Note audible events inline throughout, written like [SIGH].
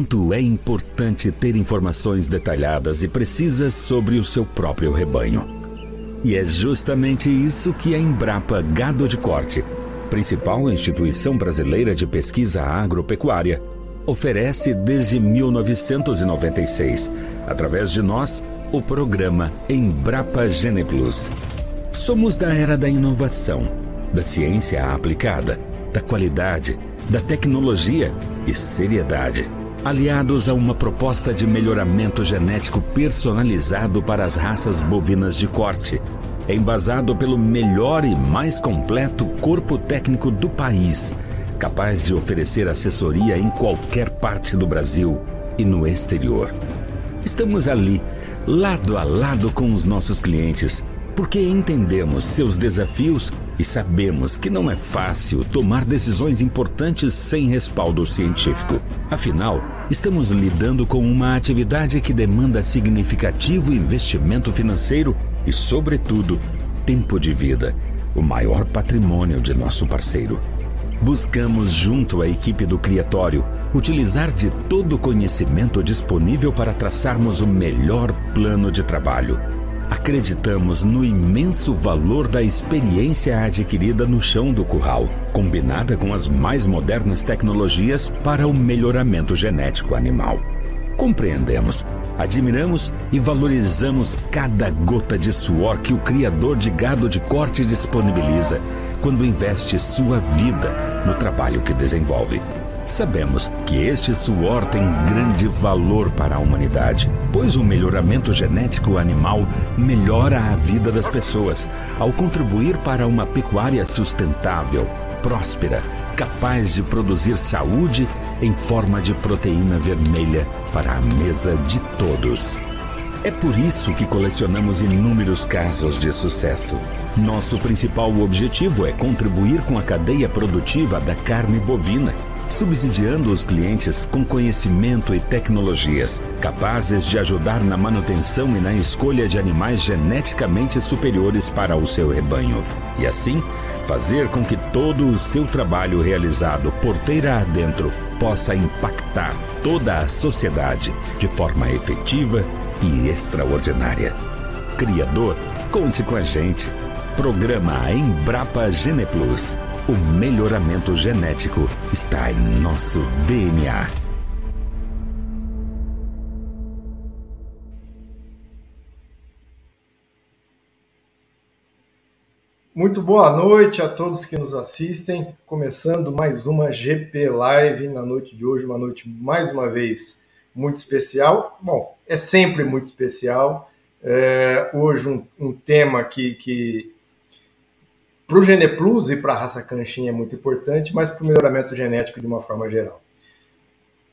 quanto é importante ter informações detalhadas e precisas sobre o seu próprio rebanho. E é justamente isso que a Embrapa Gado de Corte, principal instituição brasileira de pesquisa agropecuária, oferece desde 1996, através de nós, o programa Embrapa Geneplus. Somos da era da inovação, da ciência aplicada, da qualidade, da tecnologia e seriedade, aliados a uma proposta de melhoramento genético personalizado para as raças bovinas de corte, embasado pelo melhor e mais completo corpo técnico do país capaz de oferecer assessoria em qualquer parte do Brasil e no exterior. Estamos ali, lado a lado com os nossos clientes, porque entendemos seus desafios e sabemos que não é fácil tomar decisões importantes sem respaldo científico. Afinal, estamos lidando com uma atividade que demanda significativo investimento financeiro e, sobretudo, tempo de vida, o maior patrimônio de nosso parceiro. Buscamos, junto à equipe do Criatório, utilizar de todo o conhecimento disponível para traçarmos o melhor plano de trabalho. Acreditamos no imenso valor da experiência adquirida no chão do curral, combinada com as mais modernas tecnologias para o melhoramento genético animal. Compreendemos, admiramos e valorizamos cada gota de suor que o criador de gado de corte disponibiliza quando investe sua vida no trabalho que desenvolve. Sabemos que este suor tem grande valor para a humanidade, pois o melhoramento genético animal melhora a vida das pessoas ao contribuir para uma pecuária sustentável, próspera, capaz de produzir saúde em forma de proteína vermelha para a mesa de todos. É por isso que colecionamos inúmeros casos de sucesso. Nosso principal objetivo é contribuir com a cadeia produtiva da carne bovina, subsidiando os clientes com conhecimento e tecnologias capazes de ajudar na manutenção e na escolha de animais geneticamente superiores para o seu rebanho. E assim, fazer com que todo o seu trabalho realizado porteira adentro possa impactar toda a sociedade de forma efetiva e extraordinária. Criador, conte com a gente. Programa Embrapa Geneplus. O melhoramento genético está em nosso DNA. Muito boa noite a todos que nos assistem. Começando mais uma GP Live na noite de hoje, uma noite mais uma vez muito especial. Bom, é sempre muito especial. É, hoje um, um, tema que, que para o Geneplus e para a raça Canchin é muito importante, mas para o melhoramento genético de uma forma geral.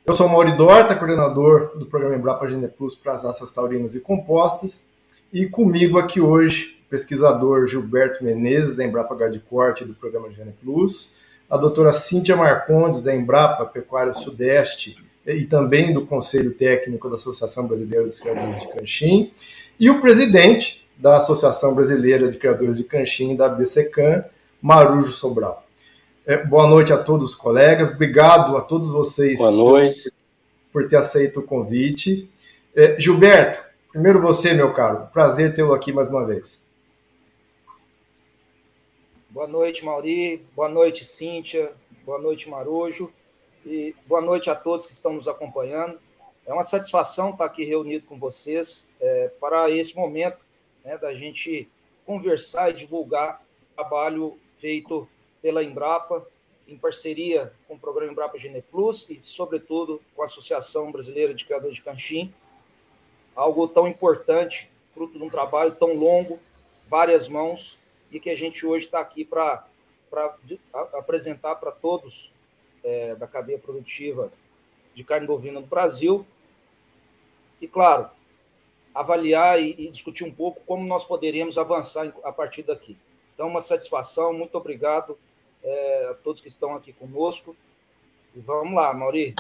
Eu sou o Mauri Dorta, coordenador do programa Embrapa Geneplus para as raças taurinas e compostas, e comigo aqui hoje o pesquisador Gilberto Menezes, da Embrapa Gado Corte do programa Geneplus, a doutora Cíntia Marcondes, da Embrapa Pecuária Sudeste, e também do Conselho Técnico da Associação Brasileira dos Criadores de Canchim, e o presidente da Associação Brasileira de Criadores de Canchim, da BCCAN, Marujo Sobral. É, boa noite a todos os colegas, obrigado a todos vocês boa noite. por ter aceito o convite. É, Gilberto, primeiro você, meu caro, prazer tê-lo aqui mais uma vez. Boa noite, Mauri. Boa noite, Cíntia. Boa noite, Marujo. E boa noite a todos que estão nos acompanhando. É uma satisfação estar aqui reunido com vocês é, para esse momento né, da gente conversar e divulgar trabalho feito pela Embrapa, em parceria com o programa Embrapa Gene Plus e, sobretudo, com a Associação Brasileira de Criadores de Canchim. Algo tão importante, fruto de um trabalho tão longo, várias mãos, e que a gente hoje está aqui para apresentar para todos é, da cadeia produtiva de carne bovina no Brasil. E, claro, avaliar e, e, discutir um pouco como nós poderíamos avançar a partir daqui. Então, uma satisfação, muito obrigado é, a todos que estão aqui conosco. E vamos lá, Mauri.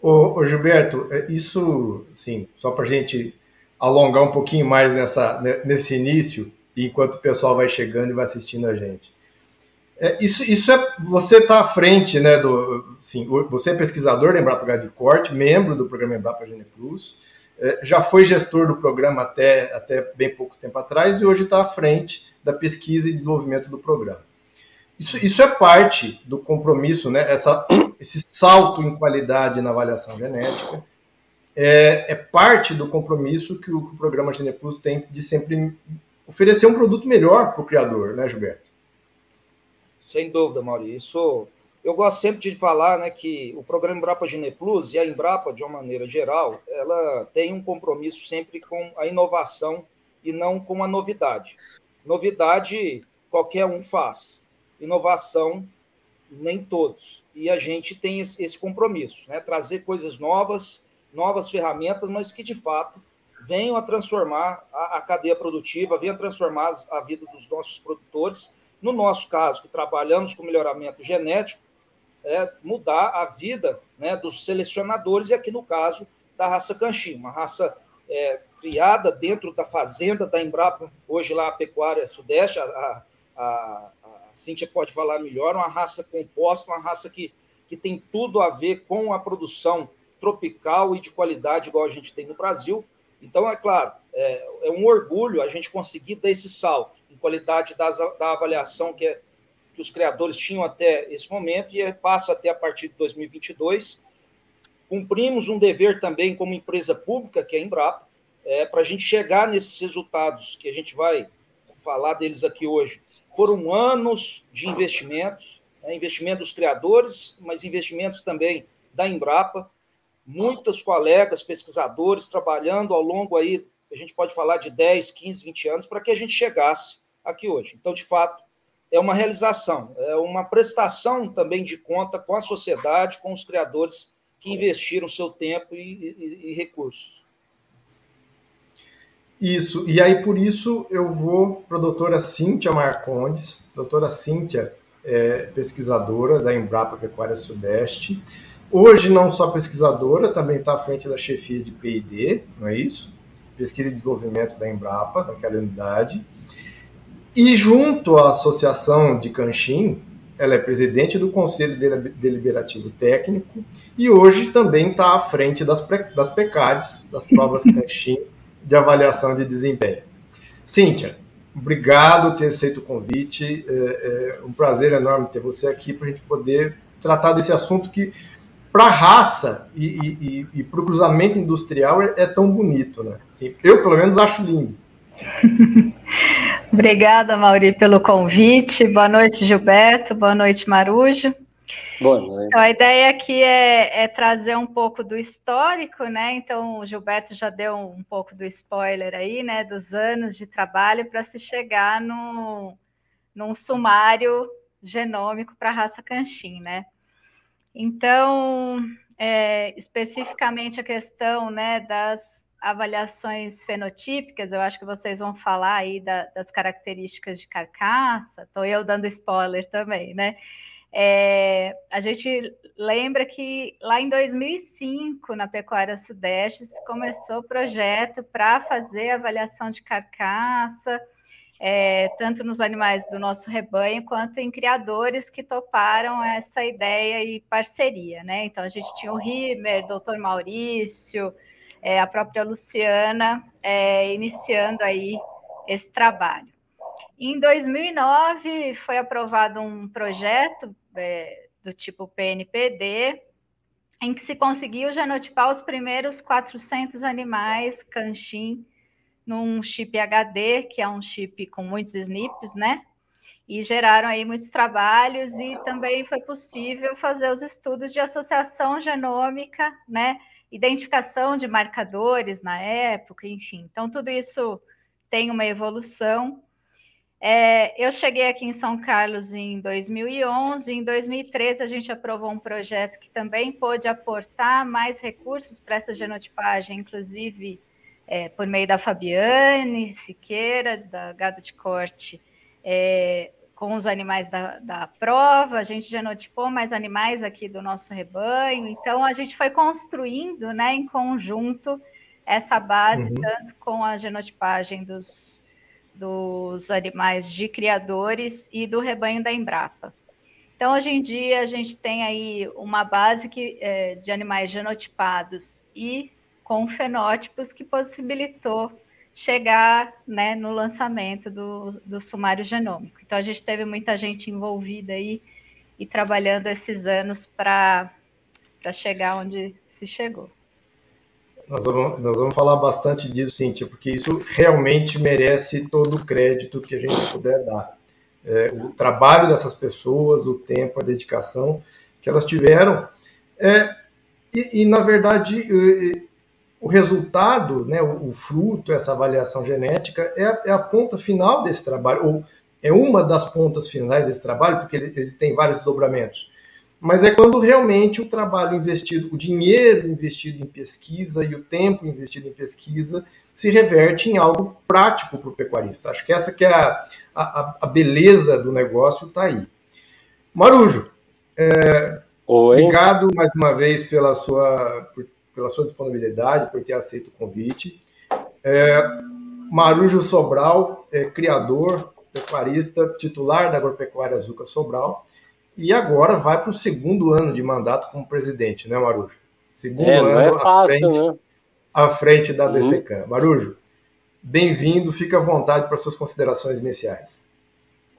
Ô, ô Gilberto, é, isso, sim, só para a gente alongar um pouquinho mais nessa, nesse início, enquanto o pessoal vai chegando e vai assistindo a gente. É, isso, isso é você está à frente, né? Do, sim, você é pesquisador da Embrapa Gado de Corte, membro do programa Embrapa Gene Plus, já foi gestor do programa até, até bem pouco tempo atrás e hoje está à frente da pesquisa e desenvolvimento do programa. Isso, isso é parte do compromisso, né? Essa, esse salto em qualidade na avaliação genética é, é parte do compromisso que o, que o programa Gene Plus tem de sempre oferecer um produto melhor para o criador, né, Gilberto? Sem dúvida, Maurício. Isso, eu gosto sempre de falar né, que o programa Embrapa Gene Plus e a Embrapa, de uma maneira geral, ela tem um compromisso sempre com a inovação e não com a novidade. Novidade qualquer um faz, inovação nem todos. E a gente tem esse compromisso, né? trazer coisas novas, novas ferramentas, mas que de fato venham a transformar a, a cadeia produtiva, venham a transformar a vida dos nossos produtores. No nosso caso, que trabalhamos com melhoramento genético, é, mudar a vida né, dos selecionadores, e aqui no caso da raça Canchim, uma raça é, criada dentro da fazenda da Embrapa, hoje lá a Pecuária Sudeste, a, a, a, Cíntia pode falar melhor, uma raça composta, uma raça que, que tem tudo a ver com a produção tropical e de qualidade, igual a gente tem no Brasil. Então, é claro, é, é um orgulho a gente conseguir dar esse salto em qualidade das, da avaliação que, é, que os criadores tinham até esse momento e passa até a partir de 2022. Cumprimos um dever também como empresa pública, que é a Embrapa, é, para a gente chegar nesses resultados que a gente vai falar deles aqui hoje. Foram anos de investimentos, né, investimento dos criadores, mas investimentos também da Embrapa, muitos colegas pesquisadores trabalhando ao longo aí, a gente pode falar de 10, 15, 20 anos, para que a gente chegasse aqui hoje. Então, de fato, é uma realização, é uma prestação também de conta com a sociedade, com os criadores que investiram seu tempo e, e, e recursos. Isso, e aí por isso eu vou para a doutora Cíntia Marcondes. Doutora Cíntia é pesquisadora da Embrapa Pecuária Sudeste. Hoje não só pesquisadora, também está à frente da chefia de P&D, não é isso? Pesquisa e desenvolvimento da Embrapa, daquela unidade. E junto à Associação de Canchim, ela é presidente do Conselho Deliberativo Técnico e hoje também está à frente das, das PECADs, das provas [LAUGHS] Canchim, de avaliação de desempenho. Cíntia, obrigado por ter aceito o convite. É, é um prazer enorme ter você aqui para a gente poder tratar desse assunto que, para a raça e, e, e para o cruzamento industrial, é, é, tão bonito. Né? Assim, eu, pelo menos, acho lindo. [LAUGHS] Obrigada, Mauri, pelo convite. Boa noite, Gilberto. Boa noite, Marujo. Boa noite. Então, a ideia aqui é, é, trazer um pouco do histórico, né? Então, o Gilberto já deu um pouco do spoiler aí, né? Dos anos de trabalho para se chegar no, num sumário genômico para a raça canchim, né? Então, é, especificamente a questão né, das avaliações fenotípicas, eu acho que vocês vão falar aí da, das características de carcaça, estou eu dando spoiler também, né? É, a gente lembra que lá em 2005, na Pecuária Sudeste, começou o projeto para fazer avaliação de carcaça, é, tanto nos animais do nosso rebanho, quanto em criadores que toparam essa ideia e parceria. Né? Então, a gente tinha o Rimer, doutor Maurício, é, a própria Luciana, é, iniciando aí esse trabalho. Em 2009, foi aprovado um projeto é, do tipo PNPD, em que se conseguiu genotipar os primeiros 400 animais canchim num chip HD, que é um chip com muitos SNPs, né? E geraram aí muitos trabalhos e também foi possível fazer os estudos de associação genômica, né? Identificação de marcadores na época, enfim. Então, tudo isso tem uma evolução. É, eu cheguei aqui em São Carlos em 2011. Em 2013, a gente aprovou um projeto que também pôde aportar mais recursos para essa genotipagem, inclusive é, por meio da Fabiane Siqueira, da Gado de Corte, é, com os animais da, da prova. A gente genotipou mais animais aqui do nosso rebanho. Então, a gente foi construindo né, em conjunto essa base, uhum. tanto com a genotipagem dos dos animais de criadores e do rebanho da Embrapa. Então, hoje em dia, a gente tem aí uma base que, é, de animais genotipados e com fenótipos que possibilitou chegar né, no lançamento do, do sumário genômico. Então, a gente teve muita gente envolvida aí e trabalhando esses anos para chegar onde se chegou. Nós vamos, nós vamos falar bastante disso, Cíntia, porque isso realmente merece todo o crédito que a gente puder dar. É, o trabalho dessas pessoas, o tempo, a dedicação que elas tiveram. É, e, e, na verdade, o resultado, né, o, o, fruto, essa avaliação genética, é a, é a, ponta final desse trabalho, ou é uma das pontas finais desse trabalho, porque ele, ele tem vários desdobramentos mas é quando realmente o trabalho investido, o dinheiro investido em pesquisa e o tempo investido em pesquisa se reverte em algo prático para o pecuarista. Acho que essa que é a, a, a beleza do negócio está aí. Marujo, é, obrigado mais uma vez pela sua, por, pela sua disponibilidade, por ter aceito o convite. É, Marujo Sobral, é, criador, pecuarista, titular da Agropecuária Azuca Sobral, e agora vai para o segundo ano de mandato como presidente, né, Marujo? Segundo é, ano é fácil, à, frente, né? à frente da BCCAM. Uhum. Marujo, bem-vindo, fica à vontade para suas considerações iniciais.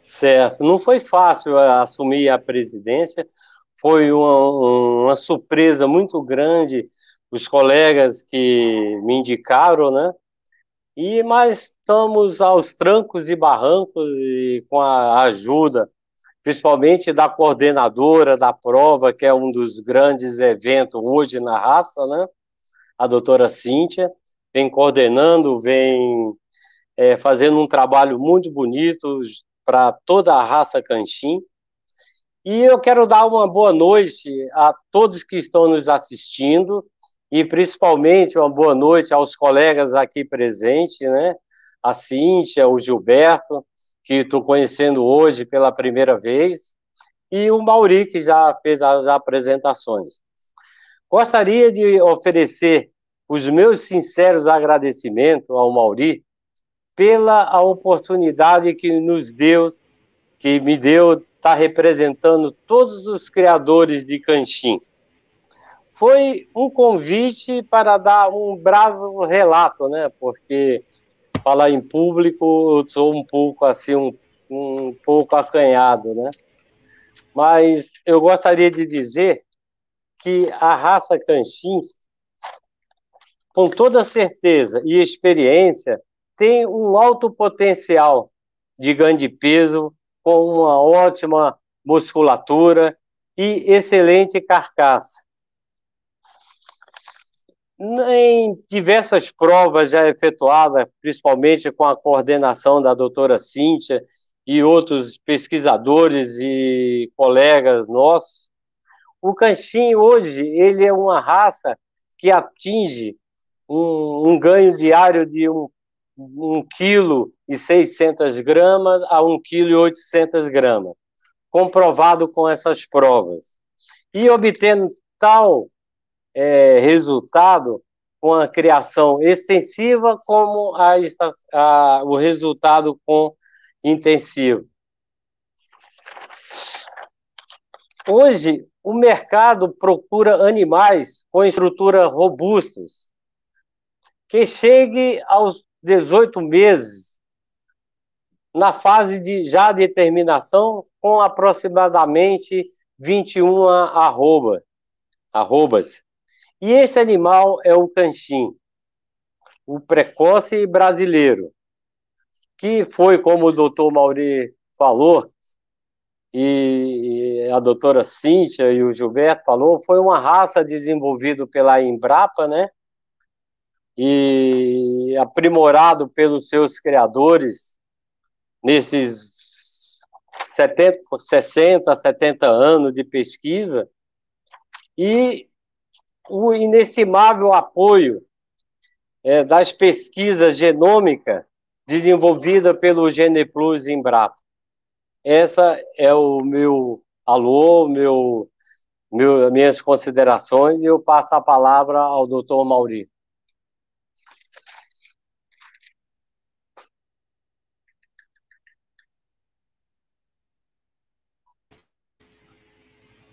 Certo, não foi fácil é, assumir a presidência, foi uma, uma surpresa muito grande os colegas que me indicaram, né? E mas estamos aos trancos e barrancos e com a ajuda principalmente da coordenadora da prova, que é um dos grandes eventos hoje na raça, né? A doutora Cíntia, vem coordenando, vem é, fazendo um trabalho muito bonito para toda a raça Canchim. E eu quero dar uma boa noite a todos que estão nos assistindo e principalmente uma boa noite aos colegas aqui presentes, né? A Cíntia, o Gilberto, que estou conhecendo hoje pela primeira vez, e o Mauri, que já fez as apresentações. Gostaria de oferecer os meus sinceros agradecimentos ao Mauri pela a oportunidade que nos deu, que me deu, estar tá representando todos os criadores de Canchim. Foi um convite para dar um bravo relato, né? Porque falar em público, eu sou um pouco assim, um, um pouco acanhado, né? Mas eu gostaria de dizer que a raça Canchim, com toda certeza e experiência, tem um alto potencial de ganho de peso, com uma ótima musculatura e excelente carcaça em diversas provas já efetuadas, principalmente com a coordenação da doutora Cíntia e outros pesquisadores e colegas nossos, o canchim hoje ele é uma raça que atinge um, um ganho diário de um, um quilo e 600 gramas a um quilo e 800 gramas, comprovado com essas provas. E obtendo tal é, resultado com a criação extensiva como a, a, o resultado com intensivo. Hoje, o mercado procura animais com estrutura robustas, que chegue aos 18 meses, na fase de já determinação, com aproximadamente 21 arroba, arrobas. E esse animal é o canchim, o precoce brasileiro, que foi, como o doutor Mauri falou, e a doutora Cíntia e o Gilberto falou, foi uma raça desenvolvida pela Embrapa, né? E aprimorado pelos seus criadores nesses 70, 60, 70 anos de pesquisa. E o inestimável apoio é, das pesquisas genômicas desenvolvida pelo GenePlus Embrapa. Essa é o meu alô, meu, meu, minhas considerações e eu passo a palavra ao Dr. Mauri.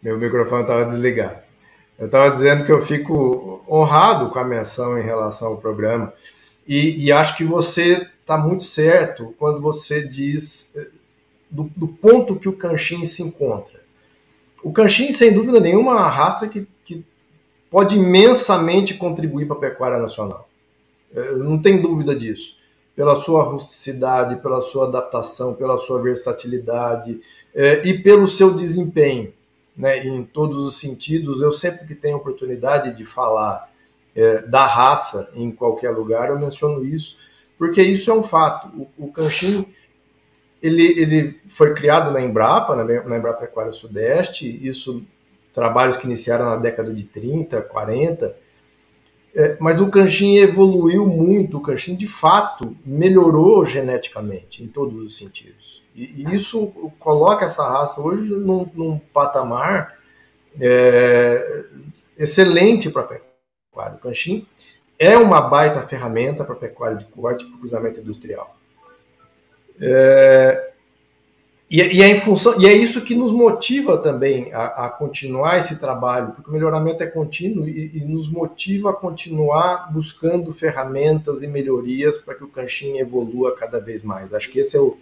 Meu microfone estava desligado. Eu estava dizendo que eu fico honrado com a menção em relação ao programa e, e acho que você está muito certo quando você diz eh, do, do, ponto que o Canchin se encontra. O Canchin, sem dúvida nenhuma, é uma raça que, que pode imensamente contribuir para a pecuária nacional. Eh, não tem dúvida disso. Pela sua rusticidade, pela sua adaptação, pela sua versatilidade é, e pelo seu desempenho, né, em todos os sentidos. Eu sempre que tenho oportunidade de falar é, da raça em qualquer lugar, eu menciono isso, porque isso é um fato. O, o ele, ele foi criado na Embrapa, na, Embrapa Pecuária Sudeste, isso trabalhos que iniciaram na década de 30, 40, é, mas o Canchin evoluiu muito, o Canchin de fato melhorou geneticamente em todos os sentidos. E, e isso coloca essa raça hoje num, num patamar é, excelente para a pecuária. O Canchin é uma baita ferramenta para pecuária de corte para cruzamento industrial. É, e, e, é em função, e é isso que nos motiva também a, a continuar esse trabalho, porque o melhoramento é contínuo e, e, nos motiva a continuar buscando ferramentas e melhorias para que o Canchin evolua cada vez mais. Acho que esse é o,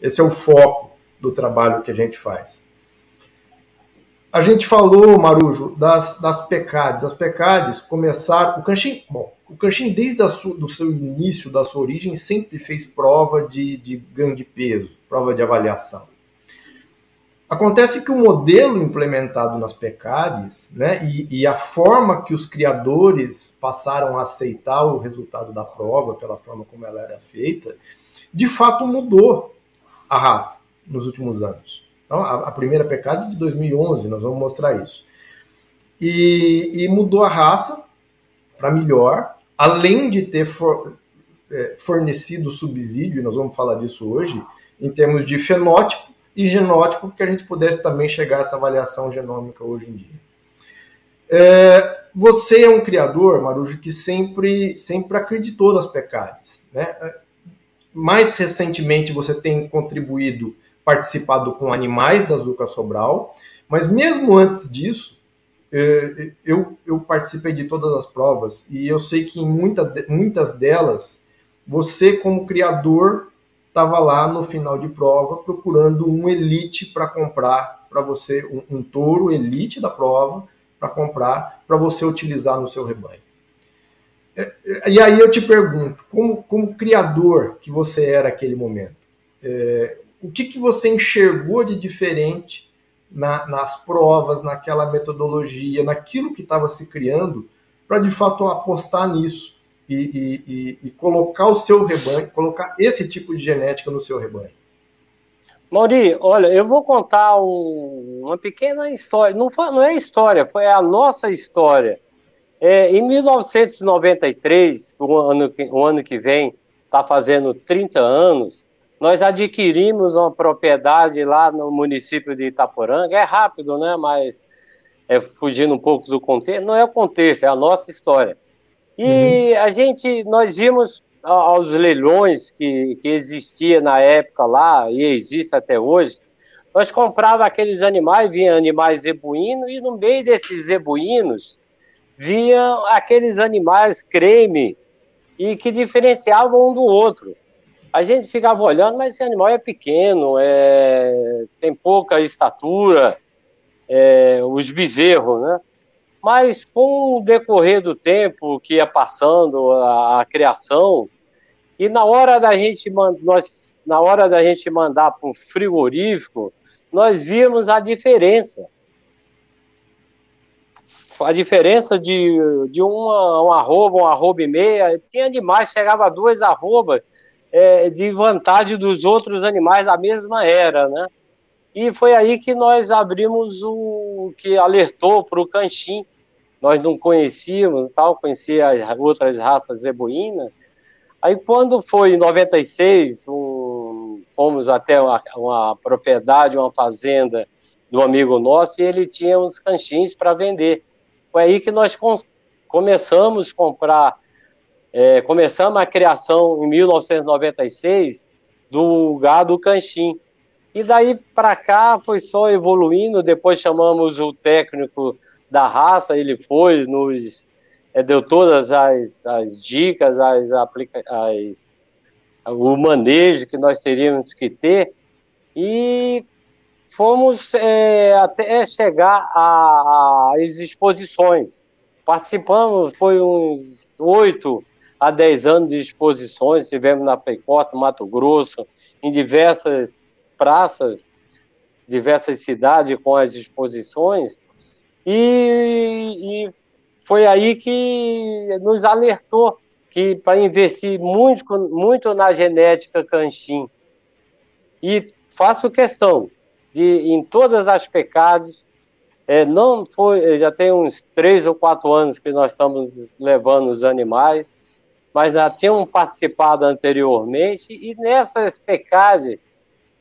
esse é o foco do trabalho que a gente faz. A gente falou, Marujo, das, das PECADs. As PECADs começaram. O Canchin, bom, o Canchin, desde o seu início, da sua origem, sempre fez prova de, de ganho de peso, prova de avaliação. Acontece que o modelo implementado nas PECADs, né, e, e, a forma que os criadores passaram a aceitar o resultado da prova, pela forma como ela era feita, de fato mudou a raça nos últimos anos. Então, a, a primeira PECAD de 2011, nós vamos mostrar isso. E, e mudou a raça para melhor, além de ter for, é, fornecido subsídio, e nós vamos falar disso hoje, em termos de fenótipo e genótipo, que a gente pudesse também chegar a essa avaliação genômica hoje em dia. É, você é um criador, Marujo, que sempre, sempre acreditou nas PECADs. Né? Mais recentemente você tem contribuído, participado com animais da Zuca Sobral, mas mesmo antes disso, é, eu, eu participei de todas as provas e eu sei que em muita, muitas delas, você como criador estava lá no final de prova procurando um elite para comprar para você, um, um, touro elite da prova para comprar para você utilizar no seu rebanho. É, é, e aí eu te pergunto, como, como criador que você era naquele momento, é, o que, que você enxergou de diferente na, nas provas, naquela metodologia, naquilo que estava se criando, para de fato apostar nisso e, e, e, colocar o seu rebanho, colocar esse tipo de genética no seu rebanho? Mauri, olha, eu vou contar um, uma pequena história. Não, não é história, foi a nossa história. É, em 1993, o ano, o ano que vem, está fazendo 30 anos, nós adquirimos uma propriedade lá no município de Itaporanga. É rápido, né? Mas é, fugindo um pouco do contexto. Não é o contexto, é a nossa história. E uhum. a gente, nós vimos aos leilões que, que existia na época lá, e existe até hoje, nós comprava aqueles animais, vinha animais zebuínos, e no meio desses zebuínos vinha aqueles animais creme, e que diferenciavam um do outro. A gente ficava olhando, mas esse animal é pequeno, é, tem pouca estatura, é, os bezerros, né? Mas com o decorrer do tempo que ia passando a, a criação, e na hora da gente nós na hora da gente mandar para o frigorífico, nós vimos a diferença. A diferença de, de uma, um arroba, um arroba e meia, tinha animais, chegava a duas arrobas é, de vantagem dos outros animais da mesma era, né? E foi aí que nós abrimos o que alertou para o Canchim. Nós não conhecíamos, tal, conhecia as outras raças zebuínas. Aí quando foi em 96, um, fomos até uma, uma, propriedade, uma fazenda do amigo nosso e ele tinha uns canchins para vender. Foi aí que nós com, começamos a comprar, é, começamos a criação em 1996 do gado canchim. E daí para cá foi só evoluindo. Depois chamamos o técnico da raça, ele foi, nos é, deu todas as, as dicas, as, aplica as, o manejo que nós teríamos que ter. E fomos é, até chegar às exposições. Participamos, foi uns oito a dez anos de exposições, tivemos na Peicota, Mato Grosso, em diversas praças, diversas cidades com as exposições, e, e foi aí que nos alertou que para investir muito, muito na genética canchim. E faço questão de, em todas as pecados, é, não foi, já tem uns três ou quatro anos que nós estamos levando os animais, mas já tinham participado anteriormente, e nessas pecadas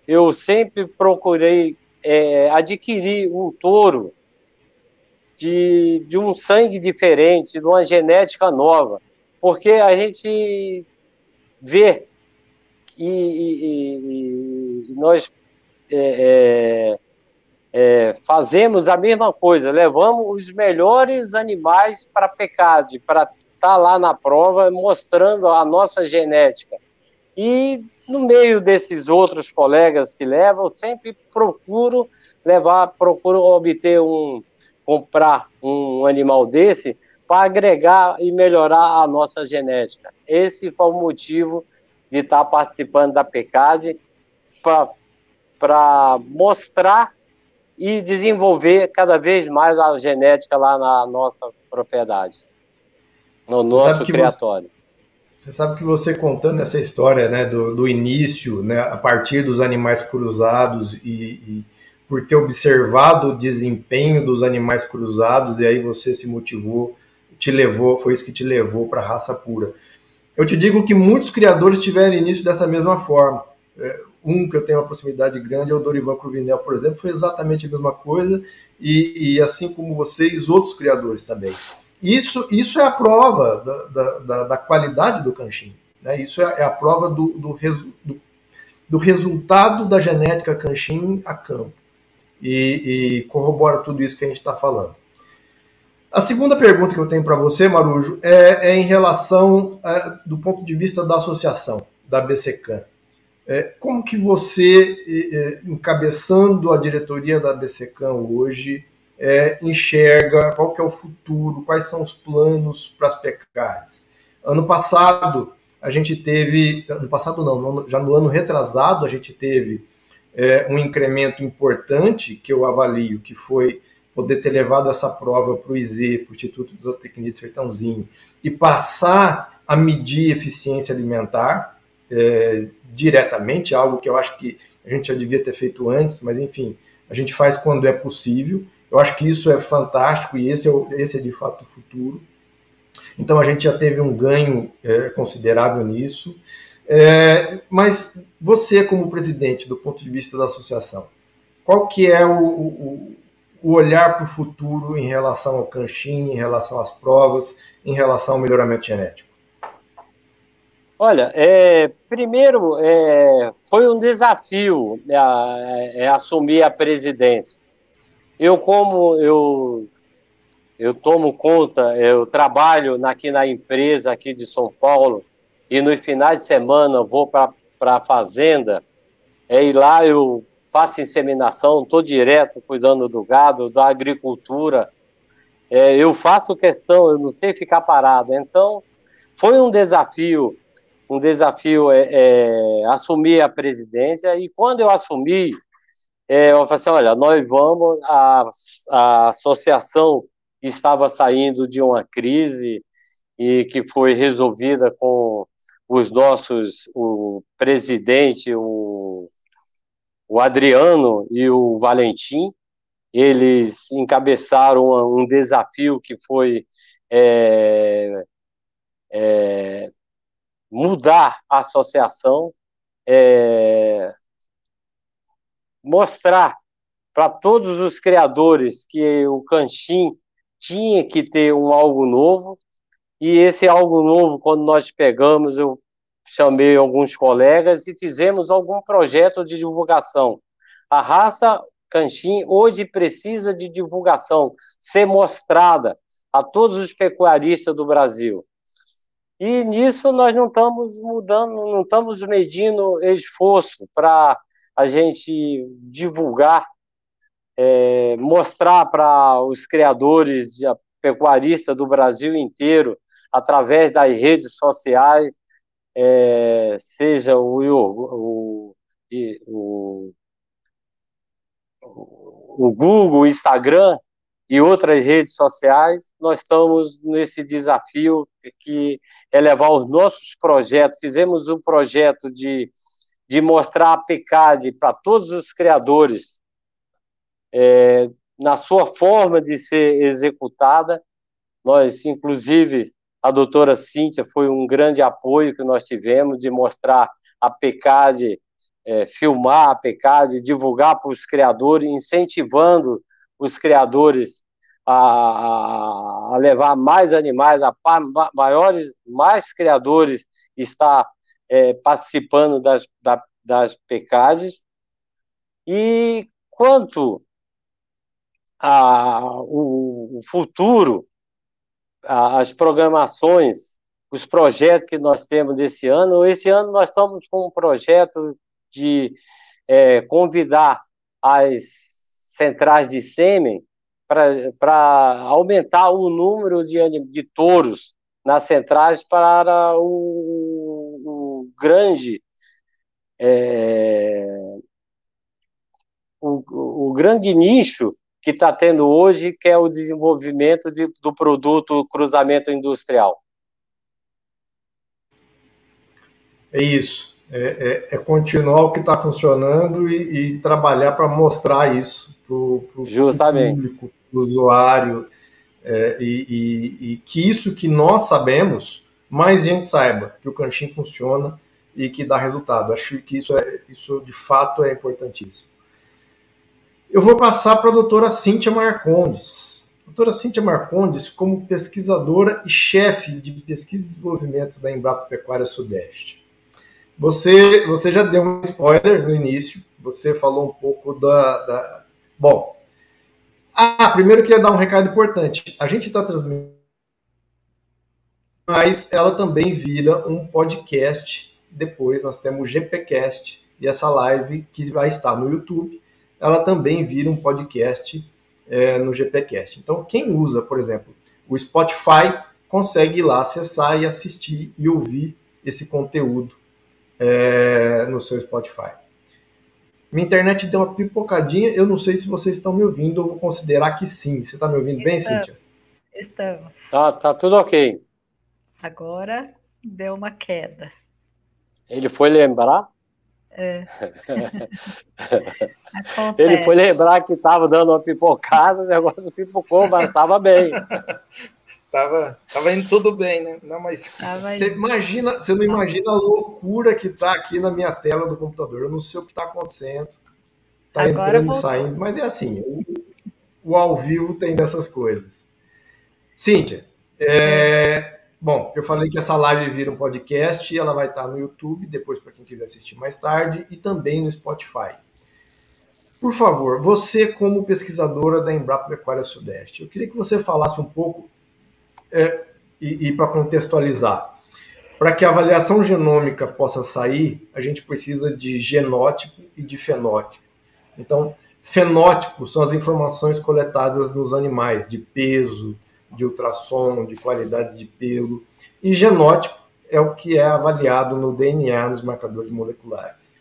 eu sempre procurei é, adquirir um touro de, de um sangue diferente, de uma genética nova, porque a gente vê e, e, e nós é, é, é, fazemos a mesma coisa, levamos os melhores animais para pecado, para estar tá lá na prova mostrando a nossa genética. E no meio desses outros colegas que levam, sempre procuro levar, procuro obter um, comprar um animal desse para agregar e melhorar a nossa genética. Esse foi o motivo de estar participando da PECAD para mostrar e desenvolver cada vez mais a genética lá na nossa propriedade, no Você nosso criatório. Você sabe que você contando essa história né, do, do início, né, a partir dos animais cruzados e, e, por ter observado o desempenho dos animais cruzados, e aí você se motivou, te levou, foi isso que te levou para a raça pura. Eu te digo que muitos criadores tiveram início dessa mesma forma. Um que eu tenho uma proximidade grande é o Dorival Cruvinel, por exemplo, foi exatamente a mesma coisa, e, e assim como vocês, outros criadores também. Isso, isso é a prova da, da, da qualidade do canchim. Né? Isso é, é, a prova do, do, resu, do, do, resultado da genética canchim a campo. E, e corrobora tudo isso que a gente está falando. A segunda pergunta que eu tenho para você, Marujo, é, é em relação é, do ponto de vista da associação, da BCCAN. É, como que você, é, encabeçando a diretoria da BCCAN hoje, é, enxerga qual que é o futuro, quais são os planos para as pecuárias. Ano passado, a gente teve, ano passado não, já no ano retrasado, a gente teve um incremento importante, que eu avalio, que foi poder ter levado essa prova para o IZ, para o Instituto de Zootecnia de Sertãozinho, e passar a medir eficiência alimentar é, diretamente, algo que eu acho que a gente já devia ter feito antes, mas enfim, a gente faz quando é possível. Eu acho que isso é fantástico e esse é, esse é de fato o futuro. Então a gente já teve um ganho é, considerável nisso. É, mas você, como presidente, do ponto de vista da associação, qual que é o, o, o olhar para o futuro em relação ao canchim, em relação às provas, em relação ao melhoramento genético? Olha, é, primeiro é, foi um desafio é, é assumir a presidência. Eu, como eu, eu tomo conta, eu trabalho aqui na empresa aqui de São Paulo e nos finais de semana vou para a fazenda é, e lá eu faço inseminação, estou direto cuidando do gado, da agricultura. É, eu faço questão, eu não sei ficar parado. Então, foi um desafio, um desafio é, é, assumir a presidência. E quando eu assumi, é, eu falei assim, olha, nós vamos, a, a associação estava saindo de uma crise e que foi resolvida com os nossos, o presidente, o, o Adriano e o Valentim, eles encabeçaram um desafio que foi é, é, mudar a associação, é, mostrar para todos os criadores que o Canchim tinha que ter um algo novo, e esse algo novo, quando nós pegamos, eu chamei alguns colegas e fizemos algum projeto de divulgação. A raça canchim hoje precisa de divulgação, ser mostrada a todos os pecuaristas do Brasil. E nisso nós não estamos mudando, não estamos medindo esforço para a gente divulgar, é, mostrar para os criadores, de, pecuaristas do Brasil inteiro, através das redes sociais, é, seja o, o, o, o Google, o Instagram e outras redes sociais, nós estamos nesse desafio que é levar os nossos projetos. Fizemos um projeto de, de mostrar a PECAD para todos os criadores é, na sua forma de ser executada. Nós, inclusive, a doutora Cíntia foi um grande apoio que nós tivemos de mostrar a PECAD é, filmar a PECAD, divulgar para os criadores, incentivando os criadores a, a, levar mais animais, a maiores, mais criadores estar é, participando das, da, das PECADs. E quanto ao o futuro, as programações, os projetos que nós temos desse ano, esse ano nós estamos com um projeto de é, convidar as centrais de sêmen para aumentar o número de, de touros nas centrais para o, o grande é, o, o, grande nicho que está tendo hoje, que é o desenvolvimento de, do produto cruzamento industrial. É isso é, é, é continuar o que está funcionando e, e trabalhar para mostrar isso para o público, para o usuário, é, e, e, e, que isso que nós sabemos, mais gente saiba que o cantinho funciona e que dá resultado. Acho que isso, é, isso de fato é importantíssimo. Eu vou passar para a doutora Cíntia Marcondes. doutora Cíntia Marcondes, como pesquisadora e chefe de pesquisa e desenvolvimento da Embrapa Pecuária Sudeste. Você, você já deu um spoiler no início, você falou um pouco da. da... Bom. Ah, primeiro eu queria dar um recado importante. A gente está transmitindo, mas ela também vira um podcast. Depois nós temos o GPcast e essa live que vai estar no YouTube, ela também vira um podcast é, no GPcast. Então, quem usa, por exemplo, o Spotify, consegue ir lá acessar e assistir e ouvir esse conteúdo é, no seu Spotify. Minha internet deu uma pipocadinha, eu não sei se vocês estão me ouvindo, eu vou considerar que sim. Você está me ouvindo bem, Cíntia? Estamos. Tá, tá tudo ok. Agora deu uma queda. Ele foi lembrar? É. [LAUGHS] Ele foi lembrar que estava dando uma pipocada, o negócio pipocou, mas estava bem. [LAUGHS] Tava, tava indo tudo bem, né? Não, mas você imagina, você não imagina a loucura que tá aqui na minha tela do computador. Eu não sei o que está acontecendo. Tá Agora entrando e saindo, mas é assim. O, o, ao vivo tem dessas coisas. Cíntia, é, bom, eu falei que essa live vira um podcast e ela vai estar no YouTube, depois para quem quiser assistir mais tarde, e também no Spotify. Por favor, você como pesquisadora da Embrapa Pecuária Sudeste, eu queria que você falasse um pouco é, e, e para contextualizar, para que a avaliação genômica possa sair, a gente precisa de genótipo e de fenótipo. Então, fenótipo são as informações coletadas nos animais, de peso, de ultrassom, de qualidade de pelo, e genótipo é o que é avaliado no DNA, nos marcadores moleculares.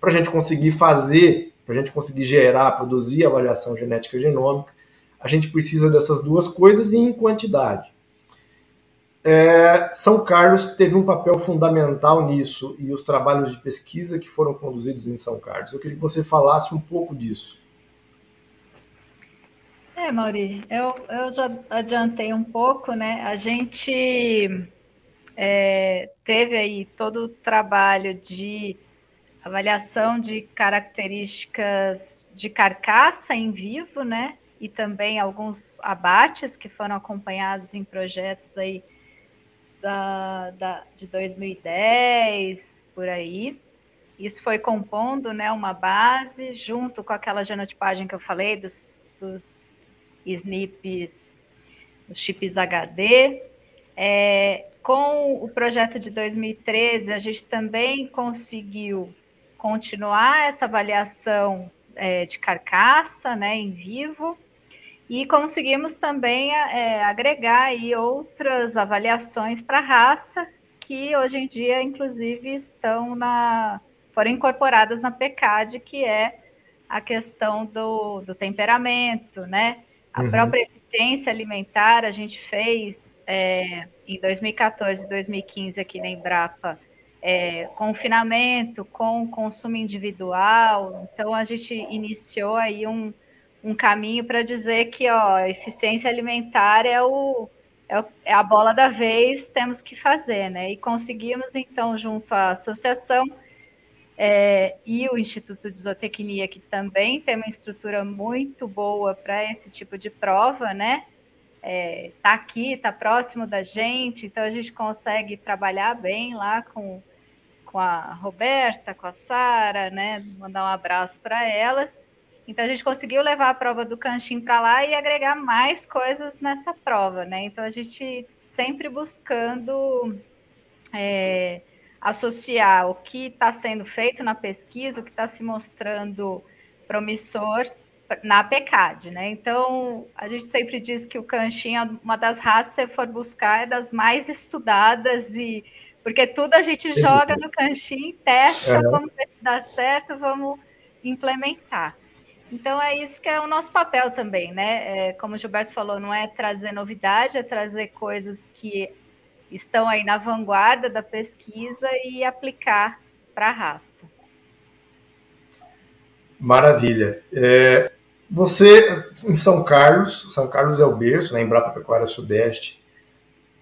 Para a gente conseguir fazer, para a gente conseguir gerar, produzir avaliação genética genômica, a gente precisa dessas duas coisas e em quantidade. É, São Carlos teve um papel fundamental nisso e os trabalhos de pesquisa que foram conduzidos em São Carlos. Eu queria que você falasse um pouco disso. É, Mauri, eu, eu já adiantei um pouco, né? A gente é, teve aí todo o trabalho de avaliação de características de carcaça em vivo, né? E também alguns abates que foram acompanhados em projetos aí da, da, de 2010, por aí. isso foi compondo né, uma base, junto com aquela genotipagem que eu falei, dos, dos SNPs, dos chips HD. É, com o projeto de 2013, a gente também conseguiu continuar essa avaliação é, de carcaça né, em vivo e conseguimos também é, agregar aí outras avaliações para raça que hoje em dia, inclusive, estão na foram incorporadas na PECAD, que é a questão do, do temperamento, né? A uhum. própria eficiência alimentar a gente fez é, em 2014 e 2015 aqui na Embrapa é, confinamento com consumo individual. Então a gente iniciou aí um, um caminho para dizer que ó, eficiência alimentar é o, é, é a bola da vez, temos que fazer, né? E conseguimos então junto à associação é, e o Instituto de Zootecnia, que também tem uma estrutura muito boa para esse tipo de prova, né? É, tá aqui, tá próximo da gente, então a gente consegue trabalhar bem lá com, com a Roberta, com a Sara, né? Mandar um abraço para elas. Então a gente conseguiu levar a prova do Canchim para lá e agregar mais coisas nessa prova, né? Então a gente sempre buscando é, associar o que está sendo feito na pesquisa, o que está se mostrando promissor na PECAD, né? Então, a gente sempre diz que o canchinho é uma das raças, se for buscar, é das mais estudadas e porque tudo a gente Sim. joga no canchinho, testa, uhum. vamos ver se dá certo, vamos implementar. Então é isso que é o nosso papel também, né? É, como o Gilberto falou, não é trazer novidade, é trazer coisas que estão aí na vanguarda da pesquisa e aplicar para a raça. Maravilha. É, você, em São Carlos, São Carlos é o berço, né, Embrapa Pecuária Sudeste,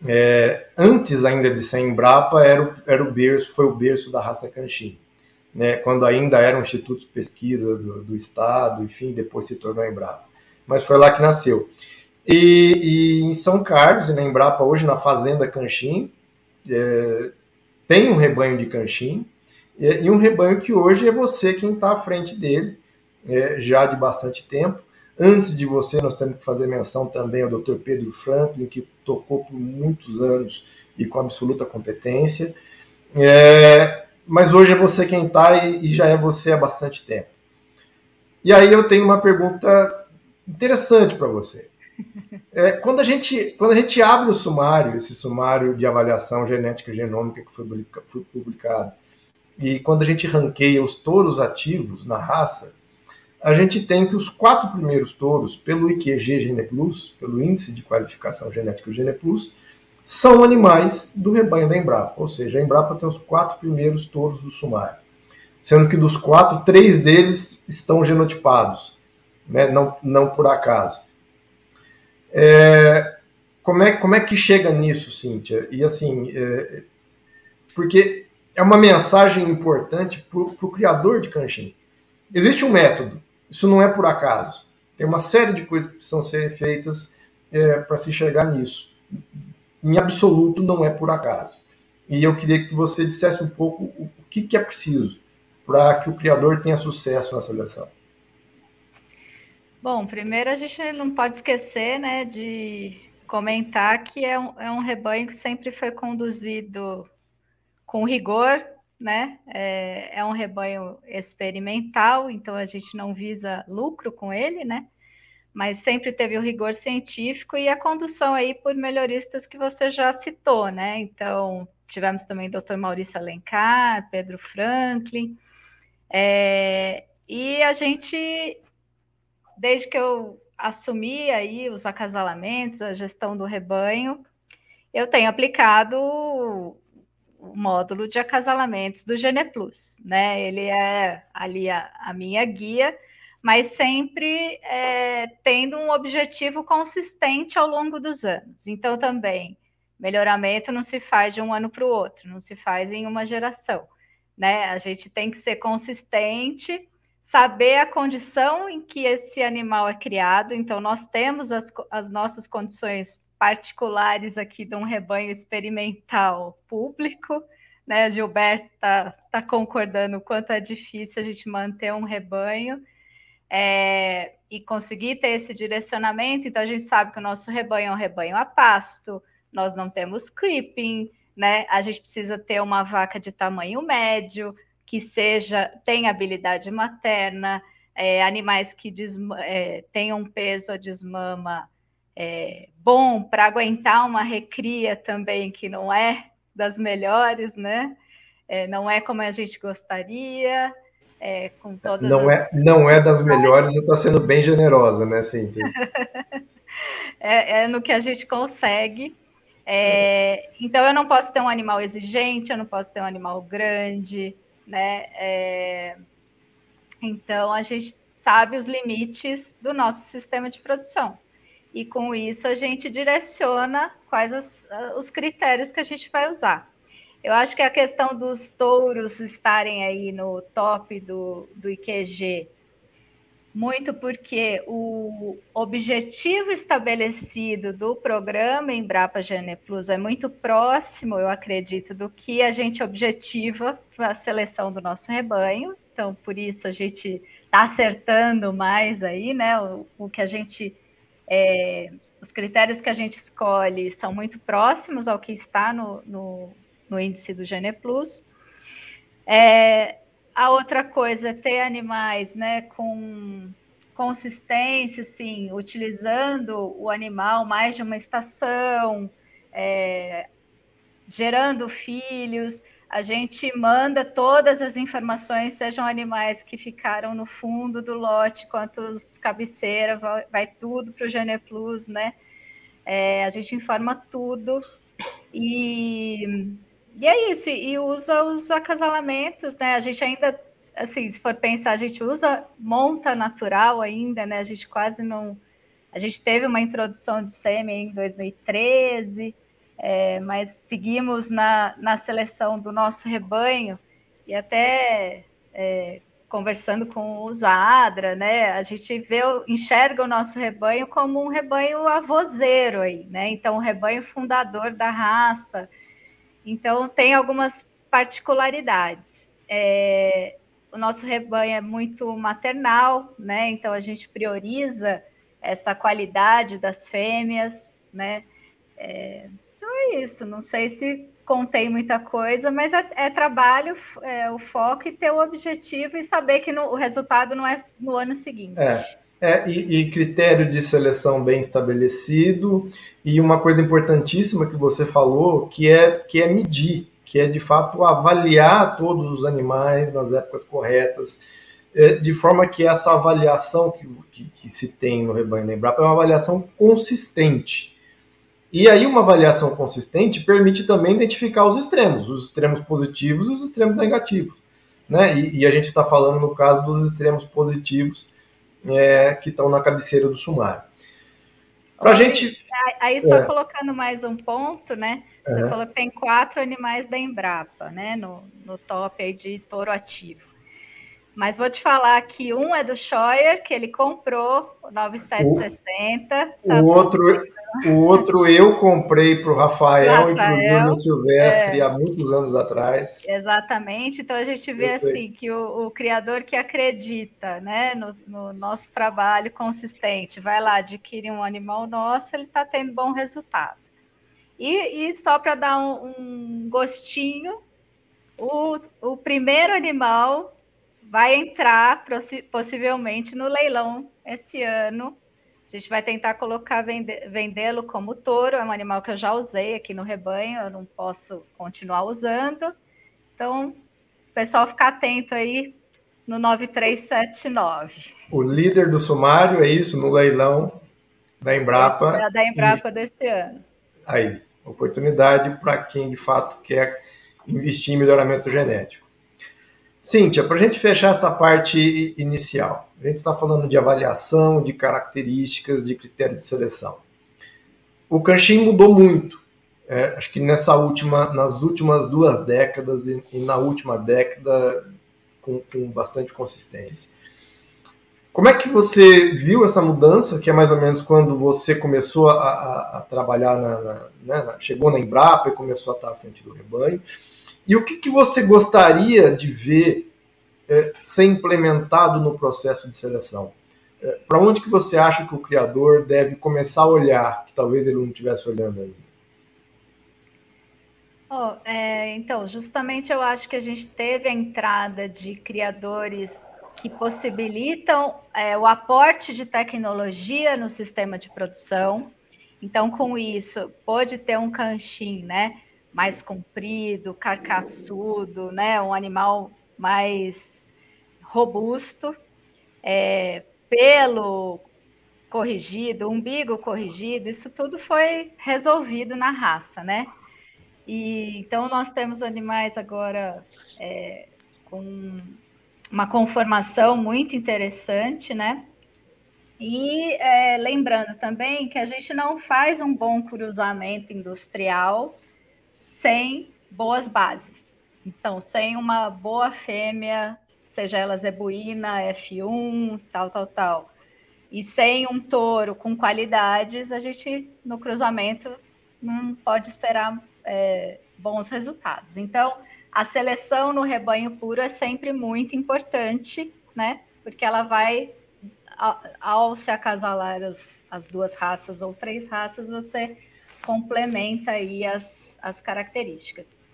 é, antes ainda de ser Embrapa, era o, era o berço, foi o berço da raça Canchim. Né, quando ainda era um instituto de pesquisa do, do Estado, enfim, depois se tornou Embrapa. Mas foi lá que nasceu. E, e, em São Carlos, e na Embrapa, hoje na Fazenda Canchim, é, tem um rebanho de canchim, é, e um rebanho que hoje é você quem está à frente dele, é, já de bastante tempo. Antes de você, nós temos que fazer menção também ao Dr. Pedro Franklin, que tocou por muitos anos e com absoluta competência. É, mas hoje é você quem está e, e já é você há bastante tempo. E aí eu tenho uma pergunta interessante para você. É, quando, a gente, quando a gente abre o sumário, esse sumário de avaliação genética genômica que foi, foi publicado, e quando a gente ranqueia os touros ativos na raça, a gente tem que os quatro primeiros touros, pelo IQG GenePlus, pelo Índice de Qualificação Genética GenePlus, são animais do rebanho da Embrapa. Ou seja, a Embrapa tem os quatro primeiros touros do sumário. Sendo que dos quatro, três deles estão genotipados, né? não, não por acaso. É, como, é, como é que chega nisso, Cíntia? E assim, é, porque é uma mensagem importante para o criador de canchim. Existe um método, isso não é por acaso. Tem uma série de coisas que precisam serem feitas é, para se chegar nisso. Em absoluto, não é por acaso. E eu queria que você dissesse um pouco o, que, que é preciso para que o criador tenha sucesso na seleção. Bom, primeiro a gente não pode esquecer, né, de comentar que é um, é um rebanho que sempre foi conduzido com rigor, né? É, é, um rebanho experimental, então a gente não visa lucro com ele, né? Mas sempre teve o rigor científico e a condução aí por melhoristas que você já citou, né? Então tivemos também o Dr. Maurício Alencar, Pedro Franklin, é, e a gente desde que eu assumi aí os acasalamentos, a gestão do rebanho, eu tenho aplicado o módulo de acasalamentos do Geneplus, né? Ele é ali a, a minha guia, mas sempre é, tendo um objetivo consistente ao longo dos anos. Então, também, melhoramento não se faz de um ano para o outro, não se faz em uma geração, né? A gente tem que ser consistente saber a condição em que esse animal é criado. Então, nós temos as, as nossas condições particulares aqui de um rebanho experimental público, né? Gilberto está tá concordando o quanto é difícil a gente manter um rebanho é, e conseguir ter esse direcionamento. Então, a gente sabe que o nosso rebanho é um rebanho a pasto, nós não temos creeping, né? A gente precisa ter uma vaca de tamanho médio, que seja, tenha habilidade materna, é, animais que desma, é, tenham peso a desmama é, bom para aguentar uma recria também que não é das melhores, né? É, não é como a gente gostaria. É, com todas não, as... é, não é das melhores, você está sendo bem generosa, né, Cíntia? [LAUGHS] é, é no que a gente consegue. É, então, eu não posso ter um animal exigente, eu não posso ter um animal grande, né? É, então, a gente sabe os limites do nosso sistema de produção. E com isso, a gente direciona quais os critérios que a gente vai usar. Eu acho que a questão dos touros estarem aí no top do, do IQG, muito porque o objetivo estabelecido do programa Embrapa Gene Plus é muito próximo, eu acredito, do que a gente objetiva para a seleção do nosso rebanho. Então, por isso a gente está acertando mais aí, né? O, o que a gente. É, os critérios que a gente escolhe são muito próximos ao que está no, no, no índice do Gene Plus. É, a outra coisa é ter animais né, com consistência, assim, utilizando o animal mais de uma estação, é, gerando filhos a gente manda todas as informações, sejam animais que ficaram no fundo do lote, quantos cabeceira, vai, vai tudo para o Gene Plus, né? É, a gente informa tudo e, e é isso, e usa os acasalamentos, né? A gente ainda, assim, se for pensar, a gente usa monta natural ainda, né? A gente quase não. A gente teve uma introdução de sêmen em 2013 é, mas seguimos na, na seleção do nosso rebanho e até é, conversando com o Zadra, né? A gente vê, enxerga o nosso rebanho como um rebanho avozeiro aí, né? Então, um rebanho fundador da raça. Então, tem algumas particularidades. É, o nosso rebanho é muito maternal, né? Então, a gente prioriza essa qualidade das fêmeas, né? É, é isso. Não sei se contei muita coisa, mas é, é trabalho, é, o foco e ter o objetivo e saber que no, o resultado não é no ano seguinte. É. É, e, e, critério de seleção bem estabelecido, e uma coisa importantíssima que você falou, que é, que é medir, que é de fato avaliar todos os animais nas épocas corretas, é, de forma que essa avaliação que, que, que se tem no rebanho da Embrapa é uma avaliação consistente. E aí uma avaliação consistente permite também identificar os extremos, os extremos positivos e os extremos negativos. Né? E, e a gente está falando no caso dos extremos positivos é, que estão na cabeceira do sumário. Para gente. Aí só é. colocando mais um ponto, né? Você é. falou que tem quatro animais da Embrapa, né? No, no top aí de touro ativo. Mas vou te falar que um é do Scheuer, que ele comprou, o 9760. O, tá o outro, o outro eu comprei para o Rafael, e para o Júlio Silvestre é. há muitos anos atrás. Exatamente. Então a gente vê assim que o, o, criador que acredita né, no, no, nosso trabalho consistente, vai lá, adquire um animal nosso, ele está tendo bom resultado. E, e só para dar um, um gostinho, o, o primeiro animal vai entrar possivelmente no leilão esse ano a gente vai tentar colocar, vendê-lo como touro, é um animal que eu já usei aqui no rebanho, eu não posso continuar usando. Então, o pessoal ficar atento aí no 9379. O líder do sumário é isso, no leilão da Embrapa. É da Embrapa desse ano. Aí, oportunidade para quem de fato quer investir em melhoramento genético. Cíntia, para a gente fechar essa parte inicial, a gente está falando de avaliação, de características, de critério de seleção. O Canchin mudou muito. É, acho que nessa última, nas últimas duas décadas e, e na última década com, com, bastante consistência. Como é que você viu essa mudança, que é mais ou menos quando você começou a, a, a trabalhar, na, na, né, chegou na Embrapa e começou a estar à frente do rebanho? E o que, que você gostaria de ver é, ser implementado no processo de seleção? É, Para onde que você acha que o criador deve começar a olhar, que talvez ele não estivesse olhando ainda? Oh, é, então, justamente eu acho que a gente teve a entrada de criadores que possibilitam é, o aporte de tecnologia no sistema de produção. Então, com isso, pode ter um canchim, né, mais comprido, carcaçudo, né, um animal mais robusto, é, pelo corrigido, umbigo corrigido, isso tudo foi resolvido na raça, né? E então nós temos animais agora é, com uma conformação muito interessante, né? E é, lembrando também que a gente não faz um bom cruzamento industrial sem boas bases. Então, sem uma boa fêmea, seja ela zebuína, F1, tal, tal, tal, e sem um touro com qualidades, a gente no cruzamento não pode esperar é, bons resultados. Então, a seleção no rebanho puro é sempre muito importante, né? Porque ela vai, ao, ao se acasalar as, as duas raças ou três raças, você complementa aí as, as características.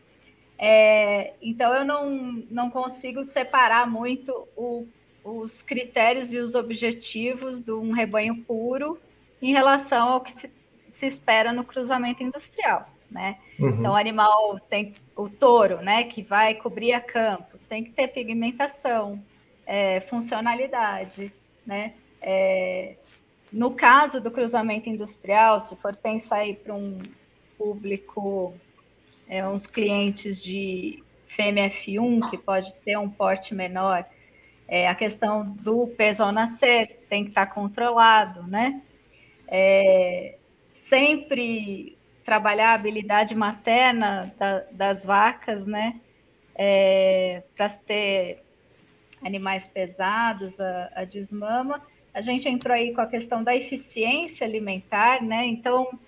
É, então, eu não, não consigo separar muito o, os critérios e os objetivos de um rebanho puro em relação ao que se, se espera no cruzamento industrial né? Uhum. Então, o animal tem o touro, né, que vai cobrir a campo, tem que ter pigmentação, é, funcionalidade, né? É, no caso do cruzamento industrial, se for pensar aí para um público, é, uns clientes de fêmea F1, que pode ter um porte menor, é, a questão do peso ao nascer tem que estar controlado, né? É, sempre trabalhar a habilidade materna da, das vacas, né? É, para ter animais pesados, a, a, desmama. A gente entrou aí com a questão da eficiência alimentar, né? Então,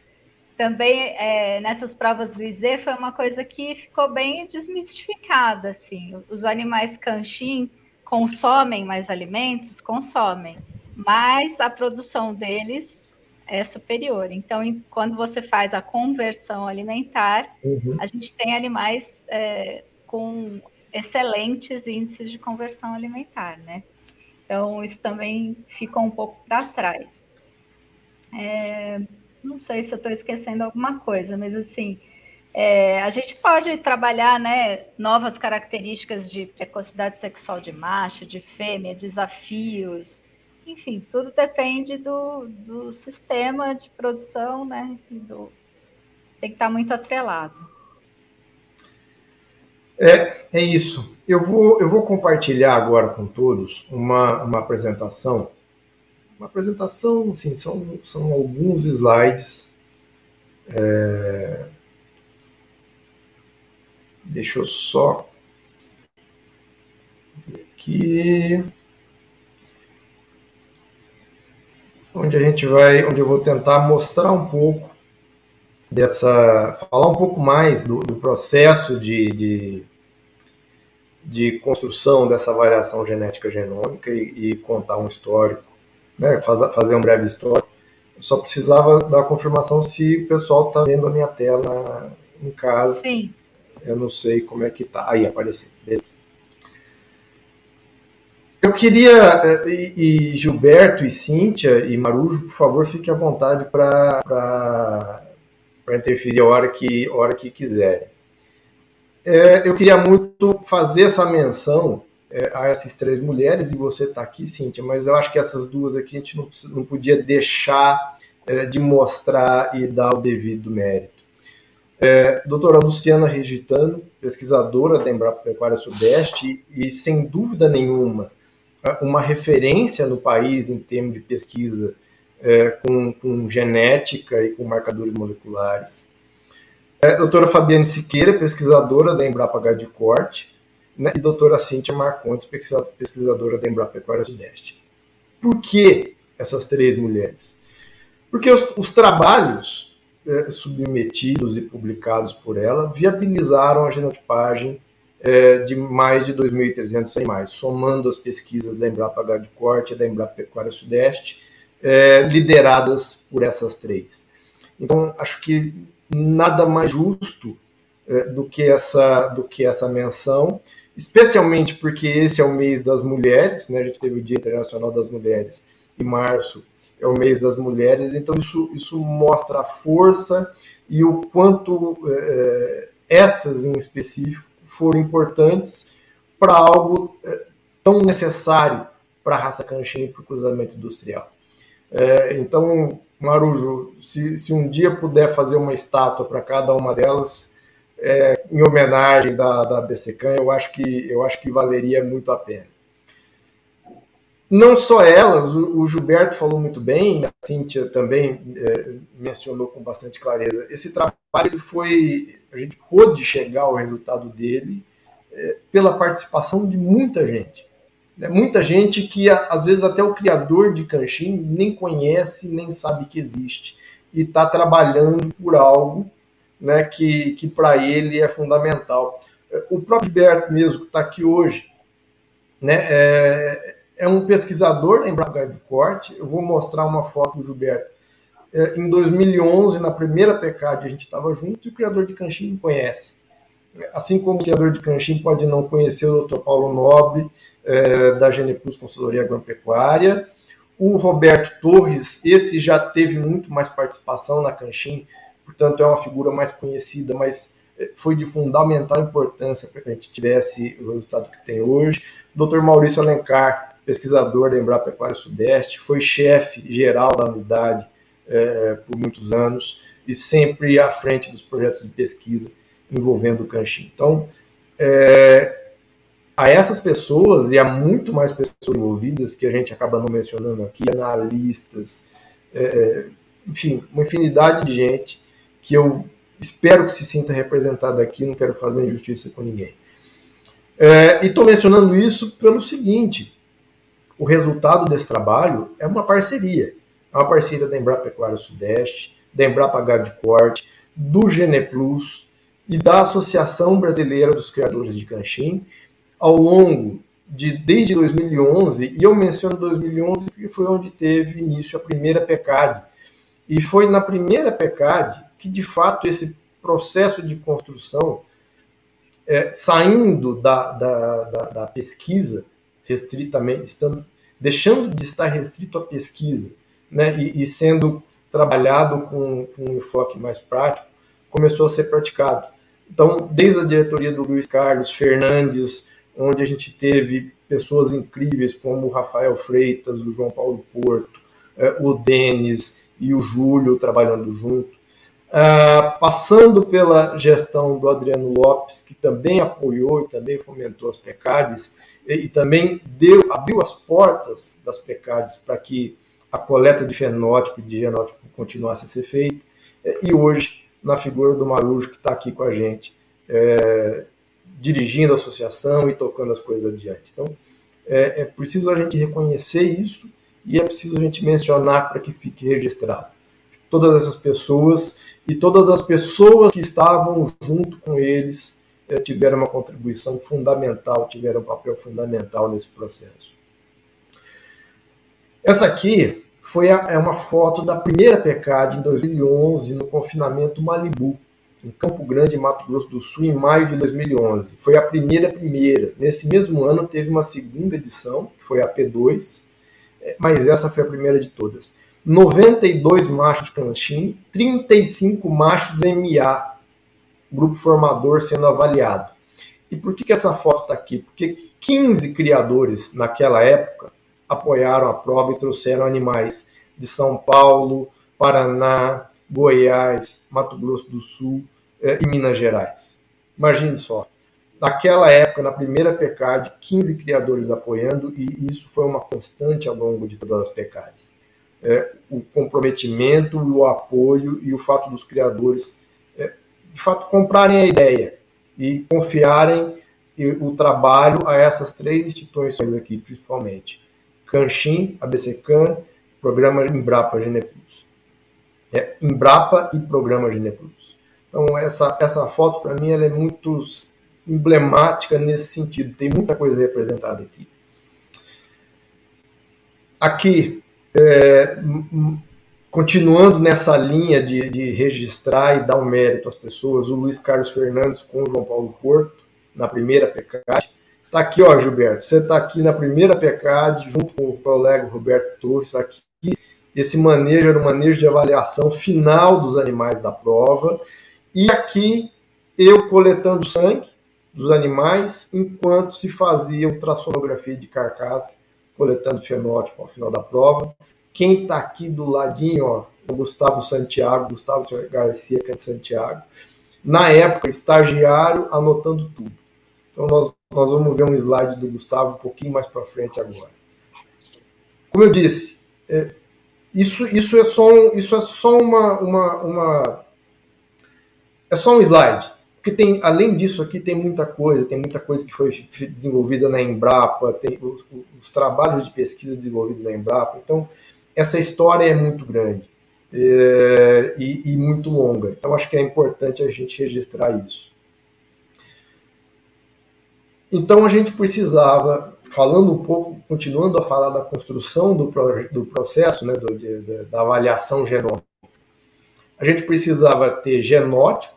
também é, nessas provas do IZ foi uma coisa que ficou bem desmistificada, assim. Os animais canchim consomem mais alimentos? Consomem, mas a produção deles é superior. Então, em, quando você faz a conversão alimentar, uhum. a gente tem animais é, com excelentes índices de conversão alimentar, né? Então, isso também ficou um pouco para trás. É, não sei se eu estou esquecendo alguma coisa, mas assim, é, a gente pode trabalhar né, novas características de precocidade sexual de macho, de fêmea, desafios, enfim, tudo depende do, do sistema de produção, né? Do, tem que estar muito atrelado. É, é isso. Eu vou, eu vou compartilhar agora com todos uma, uma apresentação. Uma apresentação, assim, são, são alguns slides. É... Deixa eu só. Aqui. onde a gente vai, onde eu vou tentar mostrar um pouco dessa, falar um pouco mais do, do processo de, de, de, construção dessa variação genética genômica e, e contar um histórico, né, fazer, fazer um breve histórico. Eu só precisava da confirmação se o pessoal está vendo a minha tela em casa. Sim. Eu não sei como é que tá. Aí apareceu. Beleza. Eu queria, eh, e, e, Gilberto e Cíntia e Marujo, por favor, fiquem à vontade para interferir a hora que, a hora que quiserem. É, eu queria muito fazer essa menção é, a essas três mulheres, e você está aqui, Cíntia, mas eu acho que essas duas aqui a gente não, não podia deixar é, de mostrar e dar o devido mérito. É, doutora Luciana Regitano, pesquisadora da Embrapa Pecuária Sudeste, e, e sem dúvida nenhuma uma referência no país em termos de pesquisa é, com, com, genética e com marcadores moleculares. É, doutora Fabiane Siqueira, pesquisadora da Embrapa H de Corte, né, e doutora Cíntia Marcontes, pesquisadora da Embrapa Pecuária Sudeste. Por que essas três mulheres? Porque os, os trabalhos é, submetidos e publicados por ela viabilizaram a genotipagem é, de mais de 2.300 animais, somando as pesquisas da Embrapa Gado de Corte e da Embrapa Pecuária Sudeste, é, lideradas por essas três. Então, acho que nada mais justo é, do, que essa, do que essa menção, especialmente porque esse é o mês das mulheres, né? a gente teve o Dia Internacional das Mulheres em março, é o mês das mulheres, então isso, isso mostra a força e o quanto é, essas em específico foram importantes para algo é, tão necessário para a raça canchim e para o cruzamento industrial. É, então, Marujo, se, se, um dia puder fazer uma estátua para cada uma delas, é, em homenagem da, da eu acho que eu acho que valeria muito a pena. Não só elas, o, o Gilberto falou muito bem, a Cíntia também é, mencionou com bastante clareza. Esse trabalho foi, a gente pôde chegar ao resultado dele é, pela participação de muita gente. Né? Muita gente que, às vezes, até o criador de Canchim nem conhece, nem sabe que existe. E está trabalhando por algo né, que, que para ele é fundamental. O próprio Gilberto mesmo, que está aqui hoje, né, é, é um pesquisador em Braga de Corte. Eu vou mostrar uma foto do Gilberto. É, em 2011, na primeira PECAD, a gente estava junto e o criador de Canchim me conhece. Assim como o criador de Canchim pode não conhecer o Dr. Paulo Nobre, é, da Geneplus Consultoria Agropecuária. O Roberto Torres, esse já teve muito mais participação na Canchim, portanto é uma figura mais conhecida, mas é, foi de fundamental importância para que a gente tivesse o resultado que tem hoje. O Dr. Maurício Alencar, pesquisador da Embrapa Pecuária Sudeste, foi chefe geral da unidade é, por muitos anos e sempre à frente dos projetos de pesquisa envolvendo o Canchim. Então, é, a essas pessoas e a muito mais pessoas envolvidas que a gente acaba não mencionando aqui, analistas, é, enfim, uma infinidade de gente que eu espero que se sinta representada aqui, não quero fazer injustiça com ninguém. É, e estou mencionando isso pelo seguinte: o resultado desse trabalho é uma parceria. É uma parceria da Embrapa Pecuária Sudeste, da Embrapa Gado de Corte, do Geneplus e da Associação Brasileira dos Criadores de Canchim, ao longo de desde 2011, e eu menciono 2011 porque foi onde teve início a primeira PECAD. E foi na primeira PECAD que, de fato, esse processo de construção, é, saindo da, da, da, da pesquisa, restritamente, estando, deixando de estar restrito à pesquisa, né, e, e sendo trabalhado com, com, um enfoque mais prático, começou a ser praticado. Então, desde a diretoria do Luiz Carlos Fernandes, onde a gente teve pessoas incríveis como o Rafael Freitas, o João Paulo Porto, eh, o Denis e o Júlio trabalhando junto, Uh, passando pela gestão do Adriano Lopes, que também apoiou e também fomentou as PECADs, e, também deu, abriu as portas das PECADs para que a coleta de fenótipo e de genótipo continuasse a ser feita, e hoje, na figura do Marujo, que está aqui com a gente, é, dirigindo a associação e tocando as coisas adiante. Então, é, é preciso a gente reconhecer isso e é preciso a gente mencionar para que fique registrado. Todas essas pessoas e todas as pessoas que estavam junto com eles eh, tiveram uma contribuição fundamental, tiveram um papel fundamental nesse processo. Essa aqui foi a, é uma foto da primeira PECAD em 2011, no confinamento Malibu, em Campo Grande, Mato Grosso do Sul, em maio de 2011. Foi a primeira primeira. Nesse mesmo ano teve uma segunda edição, que foi a P2, eh, mas essa foi a primeira de todas. 92 machos canchim, 35 machos MA, grupo formador sendo avaliado. E por que, que essa foto está aqui? Porque 15 criadores naquela época apoiaram a prova e trouxeram animais de São Paulo, Paraná, Goiás, Mato Grosso do Sul eh, e Minas Gerais. Imagine só. Naquela época, na primeira PECAD, 15 criadores apoiando, e isso foi uma constante ao longo de todas as PECADs é, o comprometimento, o apoio e o fato dos criadores, é, de fato, comprarem a ideia e confiarem o trabalho a essas três instituições aqui, principalmente. Canchim, ABCCAN, Programa Embrapa Geneplus. É Embrapa e Programa Gineplus. Então, essa, essa foto, para mim, ela é muito emblemática nesse sentido. Tem muita coisa representada aqui. Aqui, é, continuando nessa linha de, de, registrar e dar um mérito às pessoas, o Luiz Carlos Fernandes com o João Paulo Porto, na primeira PECAD. Está aqui, ó, Gilberto, você está aqui na primeira PECAD, junto com o colega Roberto Torres, aqui. Esse manejo era o manejo de avaliação final dos animais da prova. E aqui, eu coletando sangue dos animais, enquanto se fazia ultrassonografia de carcaça, coletando fenótipo ao final da prova. Quem está aqui do ladinho, ó, o Gustavo Santiago, Gustavo Garcia, que é de Santiago. Na época, estagiário, anotando tudo. Então, nós, nós vamos ver um slide do Gustavo um pouquinho mais para frente agora. Como eu disse, é, isso, isso é só, um, isso é só uma, uma, uma. É só um slide. Porque tem, além disso aqui tem muita coisa, tem muita coisa que foi desenvolvida na Embrapa, tem os, os trabalhos de pesquisa desenvolvidos na Embrapa. Então, essa história é muito grande é, e, e, muito longa. Então, acho que é importante a gente registrar isso. Então, a gente precisava, falando um pouco, continuando a falar da construção do, do processo, né, do, de, da avaliação genômica, a gente precisava ter genótipo,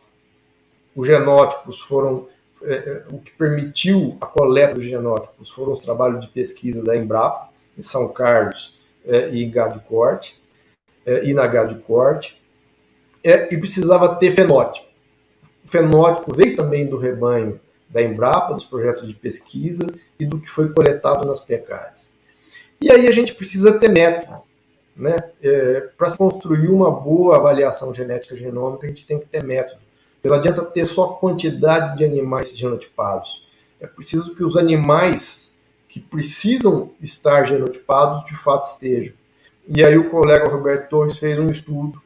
os genótipos foram é, é, o que permitiu a coleta dos genótipos foram os trabalhos de pesquisa da Embrapa, em São Carlos é, e Gado Corte, é, e na Gado Corte, é, e precisava ter fenótipo. O fenótipo veio também do rebanho da Embrapa, dos projetos de pesquisa e do que foi coletado nas pecárias. E aí a gente precisa ter método. Né? É, Para construir uma boa avaliação genética genômica, a gente tem que ter método. Não adianta ter só quantidade de animais genotipados. É preciso que os animais que precisam estar genotipados de fato estejam. E aí o colega Roberto Torres fez um estudo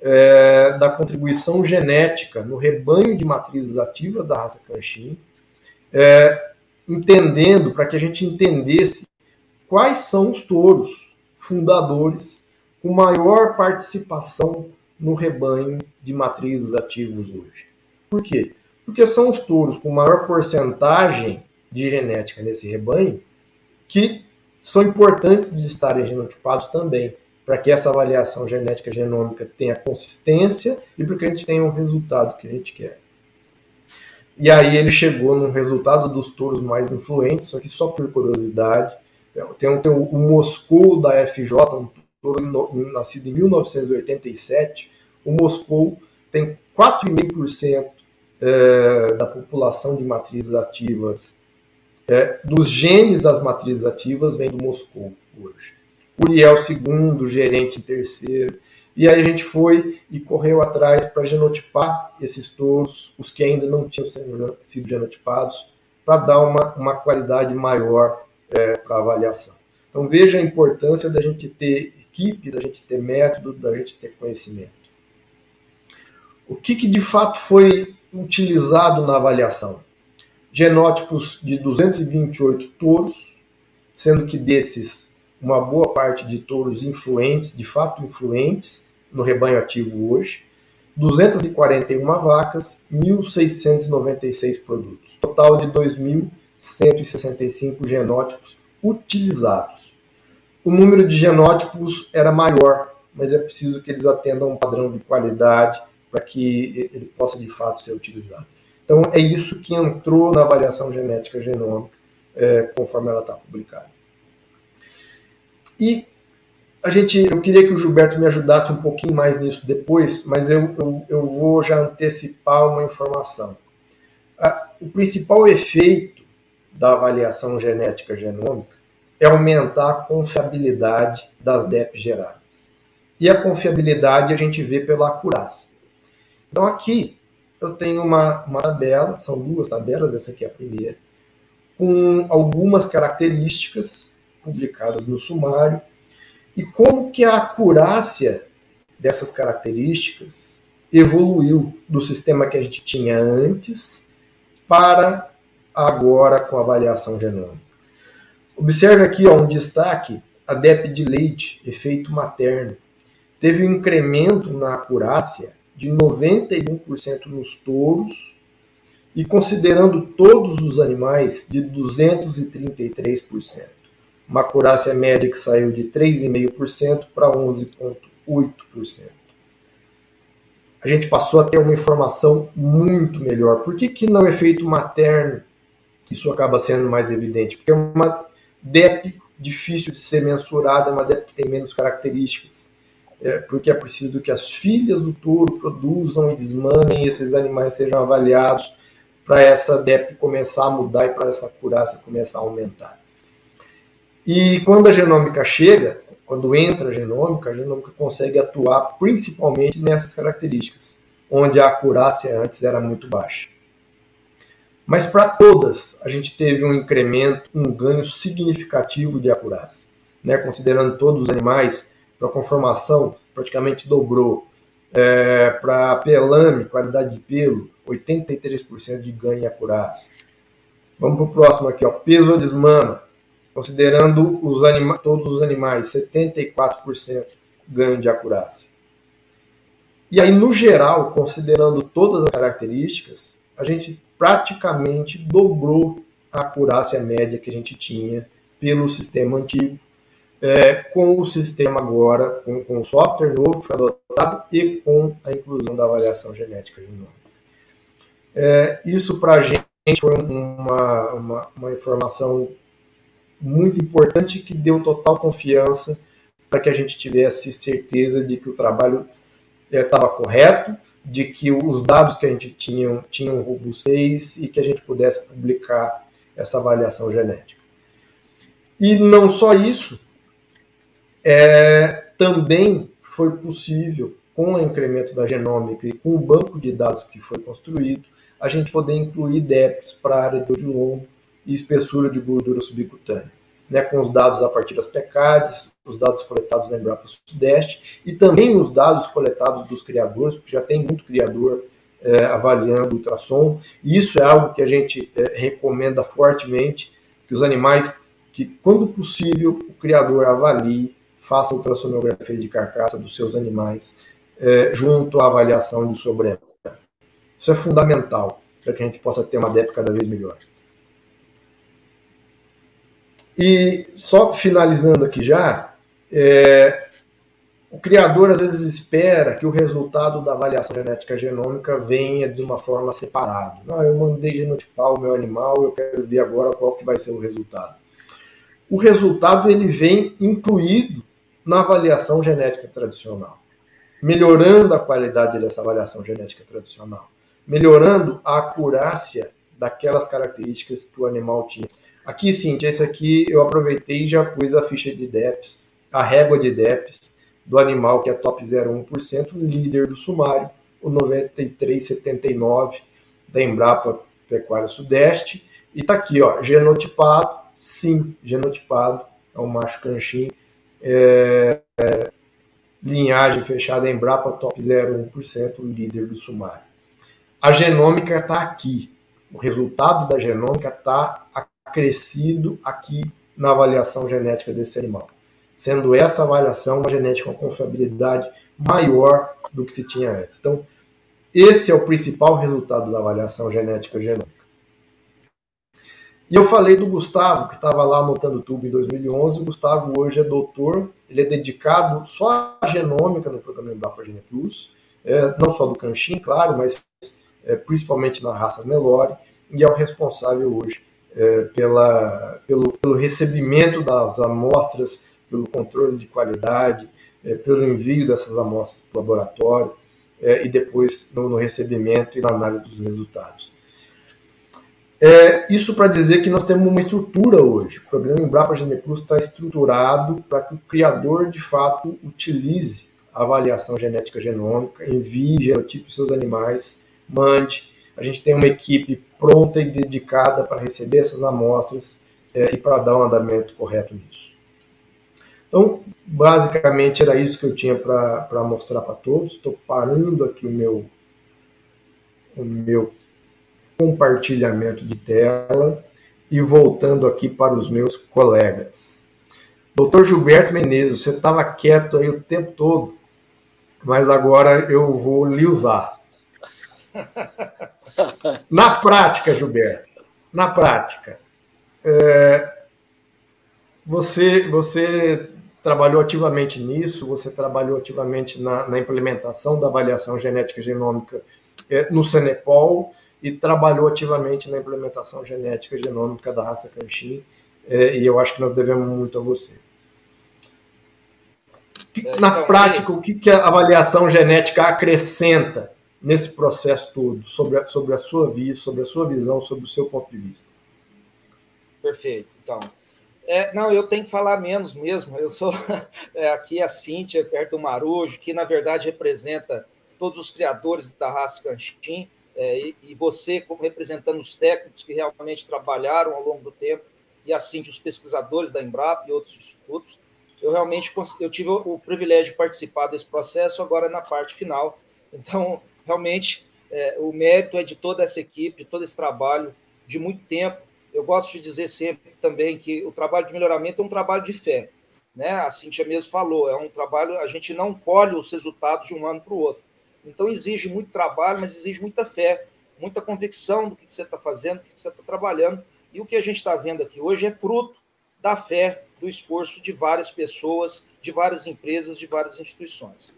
é, da contribuição genética no rebanho de matrizes ativas da raça Canchin, é, entendendo, para que a gente entendesse quais são os touros fundadores com maior participação no rebanho de matrizes ativos hoje. Por quê? Porque são os touros com maior porcentagem de genética nesse rebanho que são importantes de estarem genotipados também, para que essa avaliação genética genômica tenha consistência e para que a gente tenha o resultado que a gente quer. E aí ele chegou no resultado dos touros mais influentes, que só por curiosidade. Tem, tem o, o Moscou da FJ, um nascido em 1987, o Moscou tem 4,5% é, da população de matrizes ativas, é, dos genes das matrizes ativas vem do Moscou hoje. Uriel II, gerente terceiro. E aí a gente foi e correu atrás para genotipar esses touros, os que ainda não tinham sido genotipados, para dar uma, uma qualidade maior é, para avaliação. Então veja a importância da gente ter equipe, da gente ter método, da gente ter conhecimento. O que, que de fato foi utilizado na avaliação? Genótipos de 228 touros, sendo que desses uma boa parte de touros influentes, de fato influentes, no rebanho ativo hoje, 241 vacas, 1.696 produtos, total de 2.165 genótipos utilizados. O número de genótipos era maior, mas é preciso que eles atendam a um padrão de qualidade para que ele possa de fato ser utilizado. Então é isso que entrou na avaliação genética genômica, é, conforme ela está publicada. E a gente, eu queria que o Gilberto me ajudasse um pouquinho mais nisso depois, mas eu, eu, eu vou já antecipar uma informação. o principal efeito da avaliação genética genômica é aumentar a confiabilidade das DEP geradas. E a confiabilidade a gente vê pela acurácia. Então aqui eu tenho uma, uma tabela, são duas tabelas, essa aqui é a primeira, com algumas características publicadas no sumário e como que a acurácia dessas características evoluiu do sistema que a gente tinha antes para agora com a avaliação genômica. Observe aqui ó, um destaque, a DEP de leite, efeito materno. teve um incremento na acurácia de 91% nos touros e considerando todos os animais de 233%. Uma acurácia média que saiu de 3,5% para 11,8%. A gente passou a ter uma informação muito melhor. Por que, que no efeito materno isso acaba sendo mais evidente? Porque é uma DEP difícil de ser mensurada, é uma DEP que tem menos características é, porque é preciso que as filhas do touro produzam e desmanem e esses animais sejam avaliados para essa DEP começar a mudar e para essa acurácia começar a aumentar. E quando a genômica chega, quando entra a genômica, a genômica consegue atuar principalmente nessas características, onde a acurácia antes era muito baixa. Mas para todas, a gente teve um incremento, um ganho significativo de acurácia. Né? Considerando todos os animais, para conformação praticamente dobrou. É, para pelame, qualidade de pelo, 83% de ganho em acurácia. Vamos para o próximo aqui, ó, peso ou desmama, considerando os anima todos os animais, 74% ganho de acurácia. E aí, no geral, considerando todas as características, a gente praticamente dobrou a acurácia média que a gente tinha pelo sistema antigo é, com o sistema agora, com, com o software novo que foi adotado e com a inclusão da avaliação genética genômica. É, isso para a gente foi uma, uma, uma, informação muito importante que deu total confiança para que a gente tivesse certeza de que o trabalho estava é, correto, de que os dados que a gente tinha tinham robustez e que a gente pudesse publicar essa avaliação genética. E não só isso, é, também foi possível, com o incremento da genômica e com o banco de dados que foi construído, a gente poder incluir DEPs para a área de olho e espessura de gordura subcutânea, né, com os dados a partir das PECADs, os dados coletados na Embrapa Sudeste e também os dados coletados dos criadores, porque já tem muito criador é, avaliando ultrassom, e isso é algo que a gente é, recomenda fortemente, que os animais, que quando possível, o criador avalie faça ultrassonografia de carcaça dos seus animais é, junto à avaliação de sobremesa. Isso é fundamental para que a gente possa ter uma DEP cada vez melhor. E só finalizando aqui já, é, o criador às vezes espera que o resultado da avaliação genética genômica venha de uma forma separada. Não, eu mandei genotipar o meu animal, eu quero ver agora qual que vai ser o resultado. O resultado ele vem incluído na avaliação genética tradicional, melhorando a qualidade dessa avaliação genética tradicional, melhorando a acurácia daquelas características que o animal tinha. Aqui, sim, esse aqui eu aproveitei e já pus a ficha de DEPS, a régua de DEPS do animal que é top 0,1%, líder do sumário, o 9379 da Embrapa Pecuária Sudeste. E tá aqui, ó, genotipado, sim, genotipado, é um macho canchim é, é, linhagem fechada em Embrapa Top 0,1%, líder do sumário. A genômica está aqui. O resultado da genômica está acrescido aqui na avaliação genética desse animal. Sendo essa avaliação uma genética com confiabilidade maior do que se tinha antes. Então, esse é o principal resultado da avaliação genética genômica. E eu falei do Gustavo, que estava lá anotando tubo em 2011. O Gustavo hoje é doutor, ele é dedicado só à genômica no programa Embrapa Gene Plus, é, não só do Canchim, claro, mas é, principalmente na raça Nelore, e é o responsável hoje é, pela, pelo, pelo, recebimento das amostras, pelo controle de qualidade, é, pelo envio dessas amostras para o laboratório é, e depois no, no recebimento e na análise dos resultados. É, isso para dizer que nós temos uma estrutura hoje. O programa Embrapa Gene Plus está estruturado para que o criador, de fato, utilize a avaliação genética genômica, envie genotipos seus animais, mande. A gente tem uma equipe pronta e dedicada para receber essas amostras é, e para dar um andamento correto nisso. Então, basicamente era isso que eu tinha para mostrar para todos. Estou parando aqui o meu, o meu compartilhamento de tela e voltando aqui para os meus colegas. Doutor Gilberto Menezes, você estava quieto aí o tempo todo. mas agora eu vou lhe usar. [LAUGHS] Na prática, Gilberto, na prática, é, você, você trabalhou ativamente nisso, você trabalhou ativamente na, na implementação da avaliação genética genômica é, no Senepol e trabalhou ativamente na implementação genética genômica da raça Canchim, é, e eu acho que nós devemos muito a você. É, na então, prática, o que, que a avaliação genética acrescenta nesse processo todo, sobre a, sobre a sua vida, sobre a sua visão, sobre o seu ponto de vista? Perfeito. Então, é, não, eu tenho que falar menos mesmo. Eu sou [LAUGHS] é, aqui a Cíntia, perto do Marujo, que na verdade representa todos os criadores da raça Canchim, é, e, e, você, como representando os técnicos que realmente trabalharam ao longo do tempo, e assim os pesquisadores da Embrapa e outros institutos, eu realmente eu tive o, o privilégio de participar desse processo agora na parte final. Então, realmente, é, o mérito é de toda essa equipe, de todo esse trabalho de muito tempo, eu gosto de dizer sempre também que o trabalho de melhoramento é um trabalho de fé. Né? A Cintia mesmo falou, é um trabalho, a gente não colhe os resultados de um ano para o outro. Então exige muito trabalho, mas exige muita fé, muita convicção do que você está fazendo, do que você está trabalhando. E o que a gente está vendo aqui hoje é fruto da fé, do esforço de várias pessoas, de várias empresas, de várias instituições.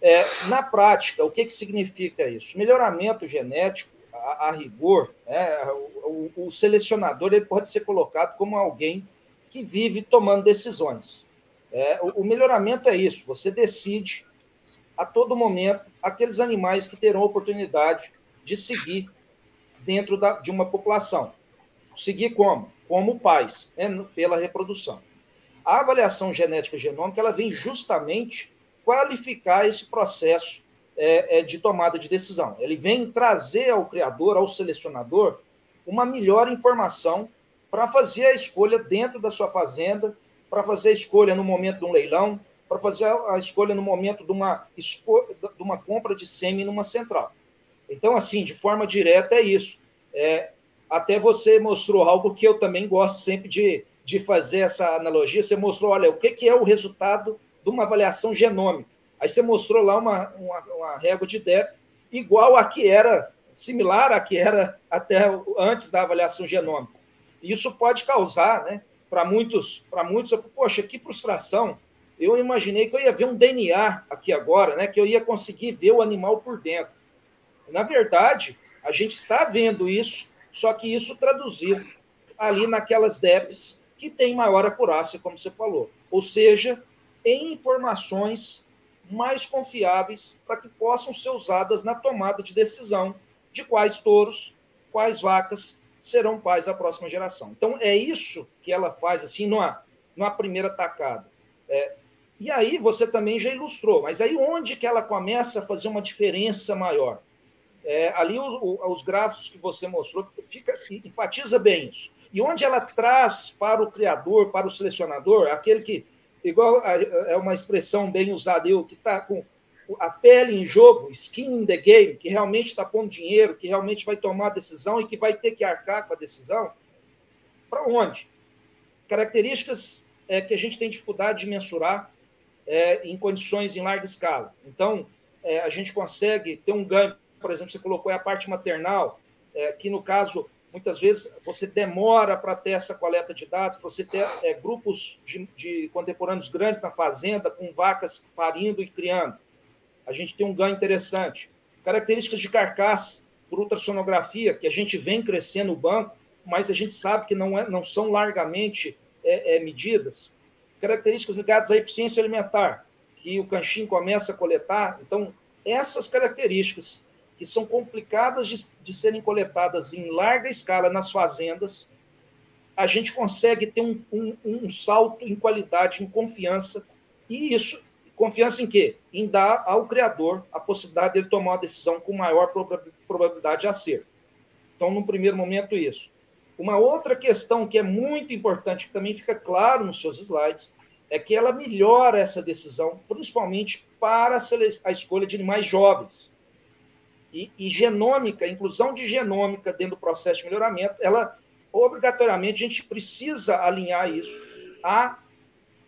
É, na prática, o que, que significa isso? Melhoramento genético a, a rigor, né, o, o, selecionador ele pode ser colocado como alguém que vive tomando decisões. É, o, o melhoramento é isso: você decide a todo momento aqueles animais que terão oportunidade de seguir dentro da, de uma população. Seguir como? Como pais, né, pela reprodução. A avaliação genética genômica ela vem justamente qualificar esse processo é, é, de tomada de decisão. Ele vem trazer ao criador, ao selecionador, uma melhor informação para fazer a escolha dentro da sua fazenda, para fazer a escolha no momento de um leilão, para fazer a escolha no momento de uma, de uma compra de sêmen numa central. Então, assim, de forma direta é isso. É, até você mostrou algo que eu também gosto sempre de, de fazer essa analogia. Você mostrou, olha, o que, que é o resultado de uma avaliação genômica. Aí você mostrou lá uma, uma, uma régua de débito igual a que era, similar a que era até antes da avaliação genômica. Isso pode causar, né, para muitos, para muitos, poxa, que frustração. Eu imaginei que eu ia ver um DNA aqui agora, né, que eu ia conseguir ver o animal por dentro. Na verdade, a gente está vendo isso, só que isso traduzido ali naquelas DEPs que tem maior acurácia, como você falou. Ou seja, em informações mais confiáveis para que possam ser usadas na tomada de decisão de quais touros, quais vacas serão pais da próxima geração. Então, é isso que ela faz, assim, numa, numa primeira tacada. É, e aí você também já ilustrou, mas aí onde que ela começa a fazer uma diferença maior? É, ali o, o, os gráficos que você mostrou fica, enfatiza bem isso. E onde ela traz para o criador, para o selecionador, aquele que igual é uma expressão bem usada, eu que está com a pele em jogo, skin in the game, que realmente está pondo dinheiro, que realmente vai tomar a decisão e que vai ter que arcar com a decisão, para onde? Características é, que a gente tem dificuldade de mensurar é, em condições em larga escala. Então, é, a gente consegue ter um ganho, por exemplo, você colocou a parte maternal, é, que no caso muitas vezes você demora para ter essa coleta de dados, para você ter é, grupos de, de, contemporâneos grandes na fazenda, com vacas parindo e criando. A gente tem um ganho interessante. Características de carcaça, por ultrassonografia, que a gente vem crescendo no banco, mas a gente sabe que não, é, não são largamente é, é, medidas. Características ligadas à eficiência alimentar, que o canchim começa a coletar. Então, essas características que são complicadas de, de serem coletadas em larga escala nas fazendas, a gente consegue ter um, um, um, salto em qualidade, em confiança, e isso, confiança em quê? Em dar ao criador a possibilidade de ele tomar uma decisão com maior probabilidade de acerto. Então, no primeiro momento, isso. Uma outra questão que é muito importante, que também fica claro nos seus slides, é que ela melhora essa decisão, principalmente para a escolha de animais jovens e, e genômica, inclusão de genômica dentro do processo de melhoramento, ela obrigatoriamente a gente precisa alinhar isso à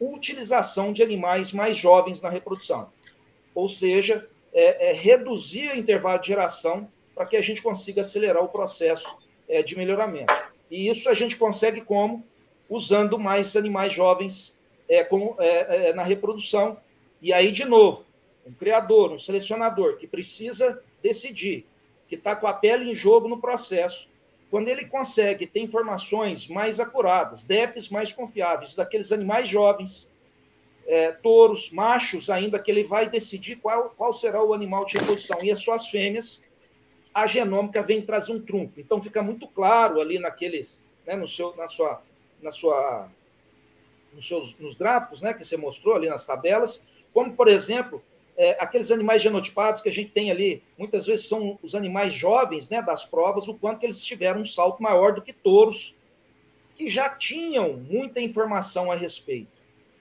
utilização de animais mais jovens na reprodução. ou seja, é, é reduzir o intervalo de geração para que a gente consiga acelerar o processo é, de melhoramento. E isso a gente consegue como? Usando mais animais jovens é, é, é, na reprodução. E aí, de novo, um criador, um selecionador que precisa decidir, que está com a pele em jogo no processo, quando ele consegue ter informações mais acuradas, DEPs mais confiáveis, daqueles animais jovens, é, touros, machos ainda, que ele vai decidir qual, qual será o animal de reprodução. E as suas fêmeas, a genômica vem trazer um trunfo. Então fica muito claro ali naqueles, né, no seu, na sua, na sua, nos seus, nos gráficos, né, que você mostrou ali nas tabelas, como por exemplo é, aqueles animais genotipados que a gente tem ali, muitas vezes são os animais jovens né, das provas, o quanto eles tiveram um salto maior do que touros, que já tinham muita informação a respeito.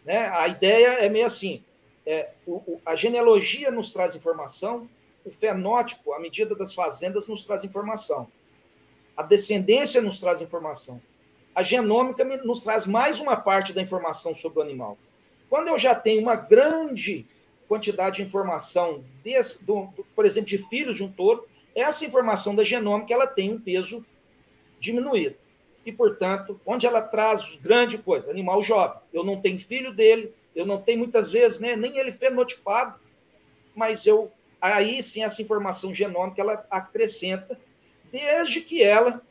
Né? A ideia é meio assim: é, o, o, a genealogia nos traz informação, o fenótipo, a medida das fazendas, nos traz informação, a descendência nos traz informação, a genômica nos traz mais uma parte da informação sobre o animal. Quando eu já tenho uma grande quantidade de informação, desse, do, por exemplo, de filhos de um touro, essa informação da genômica ela tem um peso diminuído. E, portanto, onde ela traz grande coisa? Animal jovem. Eu não tenho filho dele, eu não tenho muitas vezes né, nem ele fenotipado, mas eu aí sim essa informação genômica ela acrescenta, desde que ela,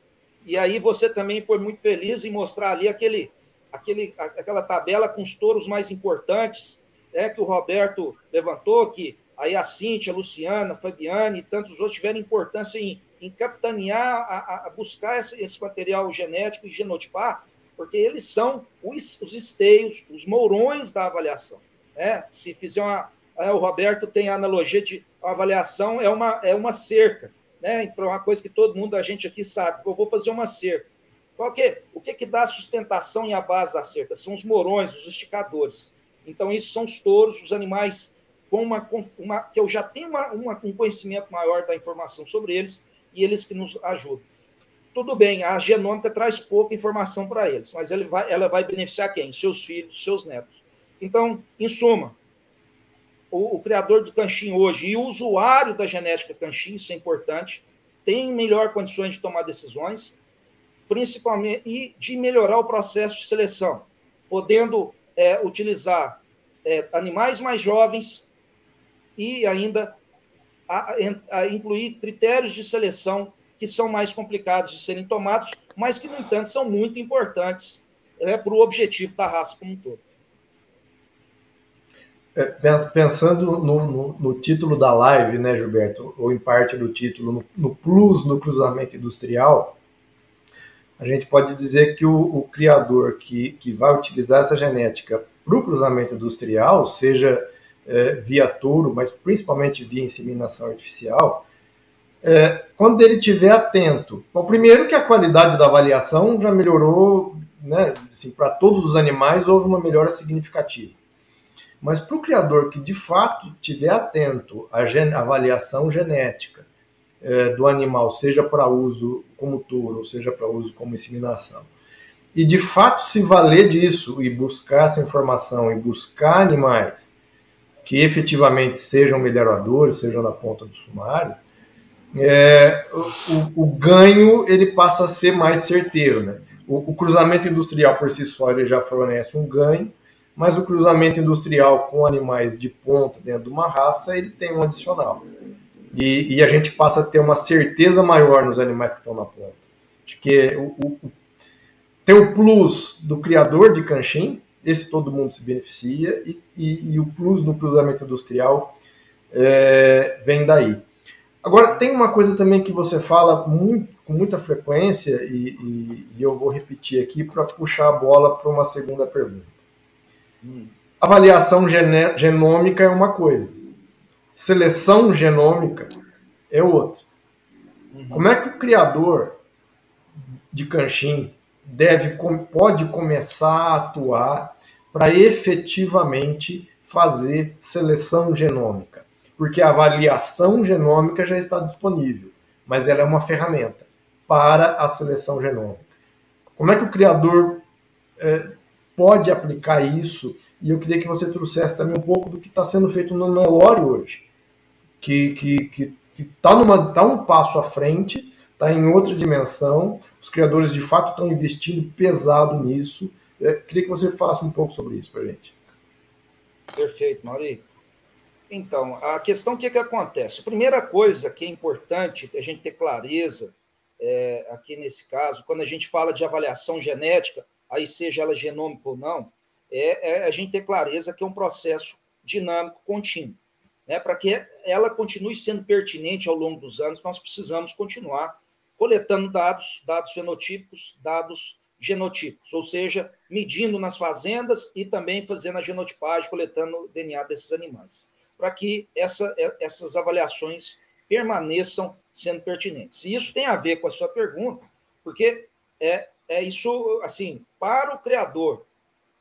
e aí você também foi muito feliz em mostrar ali aquele, aquele, aquela tabela com os touros mais importantes, é, que o Roberto levantou, que aí a Cíntia, a Luciana, a Fabiane e tantos outros tiveram importância em, em capitanear, a, a buscar esse, esse, material genético e genotipar, porque eles são os, os esteios, os mourões da avaliação. Né? Se fizer uma. É, o Roberto tem a analogia de a avaliação é uma, é uma cerca, né? Então, uma coisa que todo mundo, a gente aqui sabe, eu vou fazer uma cerca. Qual que, o que, que dá sustentação e a base da cerca? São os morões, os esticadores. Então, isso são os touros, os animais com uma, uma que eu já tenho uma, uma, um conhecimento maior da informação sobre eles e eles que nos ajudam. Tudo bem, a genômica traz pouca informação para eles, mas ela vai, ela vai beneficiar quem? Seus filhos, seus netos. Então, em suma, o, o criador do canchinho hoje e o usuário da genética canchinho, isso é importante, tem melhor condições de tomar decisões, principalmente, e de melhorar o processo de seleção, podendo é, utilizar é, animais mais jovens e ainda a, a incluir critérios de seleção que são mais complicados de serem tomados, mas que, no entanto, são muito importantes é, para o objetivo da raça como um todo. É, pensando no, no, no, título da live, né, Gilberto, ou em parte do título, no, no plus no cruzamento industrial, a gente pode dizer que o, o criador que, que vai utilizar essa genética para o cruzamento industrial, seja é, via touro, mas principalmente via inseminação artificial, é, quando ele estiver atento. Bom, primeiro que a qualidade da avaliação já melhorou, né, assim, para todos os animais houve uma melhora significativa. Mas para o criador que de fato estiver atento à avaliação genética é, do animal, seja para uso como touro, ou seja para uso como inseminação, e de fato se valer disso e buscar essa informação e buscar animais que efetivamente sejam melhoradores, sejam na ponta do sumário, é, o, o, ganho ele passa a ser mais certeiro. Né? O, o, cruzamento industrial por si só ele já fornece um ganho, mas o cruzamento industrial com animais de ponta dentro de uma raça ele tem um adicional. E, e a gente passa a ter uma certeza maior nos animais que estão na ponta. Acho que o, o tem o plus do criador de canchim, esse todo mundo se beneficia, e, e, e o plus no cruzamento industrial é, vem daí. Agora, tem uma coisa também que você fala muito, com muita frequência, e, e eu vou repetir aqui para puxar a bola para uma segunda pergunta. Hum. Avaliação genômica é uma coisa, seleção genômica é outra. Uhum. Como é que o criador de canchim deve, pode começar a atuar para efetivamente fazer seleção genômica, porque a avaliação genômica já está disponível, mas ela é uma ferramenta para a seleção genômica. Como é que o criador é, pode aplicar isso, e eu queria que você trouxesse também um pouco do que está sendo feito no Nelore hoje, que está que, que, que tá tá um passo à frente, está em outra dimensão, os criadores de fato estão investindo pesado nisso. Eu queria que você falasse um pouco sobre isso para a gente. Perfeito, Maurício. Então, a questão, que, que acontece? Primeira coisa que é importante a gente ter clareza, é, aqui nesse caso, quando a gente fala de avaliação genética, aí seja ela genômica ou não, é, é a gente ter clareza que é um processo dinâmico contínuo. Né? Para que ela continue sendo pertinente ao longo dos anos, nós precisamos continuar coletando dados, dados fenotípicos, dados genotípicos, ou seja, medindo nas fazendas e também fazendo a genotipagem, coletando o DNA desses animais para que essa, essas avaliações permaneçam sendo pertinentes. E isso tem a ver com a sua pergunta, porque é, é isso, assim, para o criador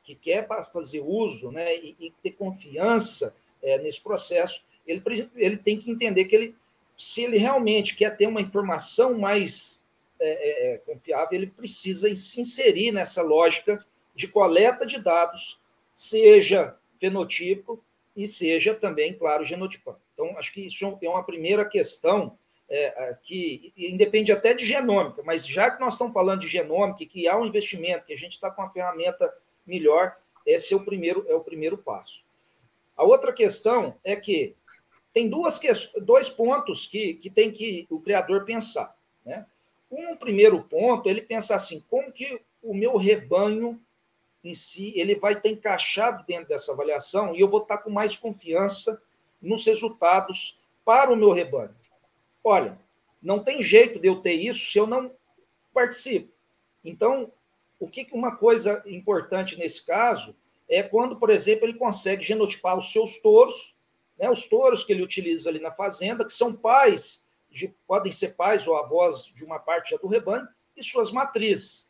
que quer fazer uso né, e, e ter confiança é, nesse processo, ele, ele tem que entender que ele, se ele realmente quer ter uma informação mais é, é, é confiável, ele precisa se inserir nessa lógica de coleta de dados, seja fenotípico, e seja também, claro, genotipando. Então, acho que isso é uma primeira questão é, que independe até de genômica, mas já que nós estamos falando de genômica que há um investimento, que a gente está com uma ferramenta melhor, esse é o primeiro, é o primeiro passo. A outra questão é que tem duas dois pontos que, que tem que o criador pensar. Né? Um primeiro ponto, ele pensa assim, como que o meu rebanho em si, ele vai estar encaixado dentro dessa avaliação e eu vou estar com mais confiança nos resultados para o meu rebanho. Olha, não tem jeito de eu ter isso se eu não participo. Então, o que uma coisa importante nesse caso é quando, por exemplo, ele consegue genotipar os seus touros, né, os touros que ele utiliza ali na fazenda, que são pais, de, podem ser pais ou avós de uma parte do rebanho, e suas matrizes.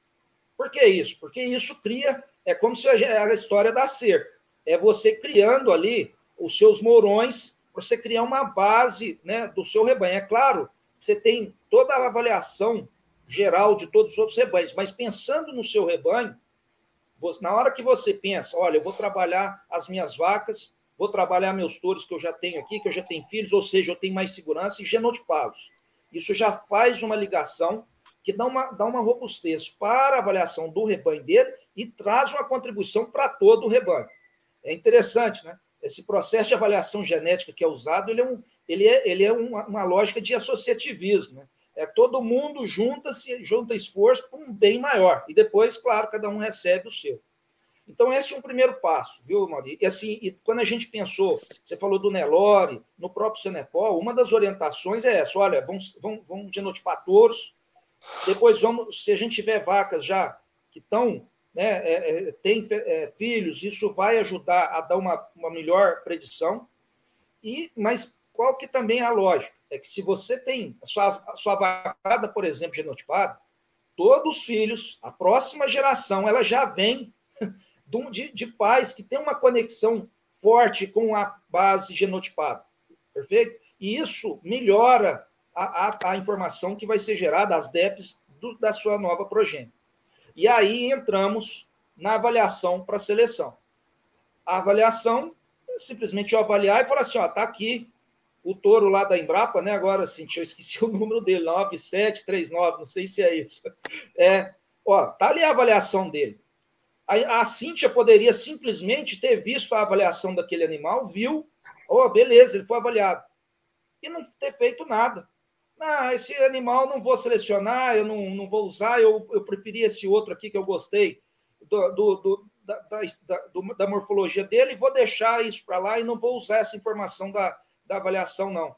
Por que isso? Porque isso cria é como se a história da cerca. É você criando ali os seus morões, você criar uma base né, do seu rebanho. É claro, você tem toda a avaliação geral de todos os outros rebanhos, mas pensando no seu rebanho, na hora que você pensa, olha, eu vou trabalhar as minhas vacas, vou trabalhar meus touros que eu já tenho aqui, que eu já tenho filhos, ou seja, eu tenho mais segurança e genotipá-los. Isso já faz uma ligação que dá uma, dá uma robustez para a avaliação do rebanho dele e traz uma contribuição para todo o rebanho. É interessante, né? Esse processo de avaliação genética que é usado, ele é, um, ele é, ele é uma, uma lógica de associativismo, né? É todo mundo junta-se, junta esforço para um bem maior. E depois, claro, cada um recebe o seu. Então, esse é um primeiro passo, viu, Mauri? E assim, e quando a gente pensou, você falou do Nelore, no próprio Senepol, uma das orientações é essa: olha, vamos, vamos, vamos genotipar touros, depois vamos, se a gente tiver vacas já que estão né, é, é, tem é, filhos, isso vai ajudar a dar uma, uma melhor predição. E, mas qual que também é a lógica? É que se você tem a sua, a sua vacada, por exemplo, genotipada, todos os filhos, a próxima geração, ela já vem [LAUGHS] de, de pais que tem uma conexão forte com a base genotipada. Perfeito? E isso melhora a, a, a informação que vai ser gerada, as DEPs do, da sua nova progênie. E aí entramos na avaliação para seleção. A avaliação é simplesmente eu avaliar e falar assim: ó, tá aqui o touro lá da Embrapa, né? Agora, assim, eu esqueci [LAUGHS] o número dele, 9739, não sei se é isso. É, ó, tá ali a avaliação dele. A, a Cíntia poderia simplesmente ter visto a avaliação daquele animal, viu, ó, oh, beleza, ele foi avaliado. E não ter feito nada. Ah, esse animal não vou selecionar, eu não, não vou usar, eu, eu preferi esse outro aqui que eu gostei do, do, do da, da, do, da, morfologia dele vou deixar isso para lá e não vou usar essa informação da, da avaliação, não.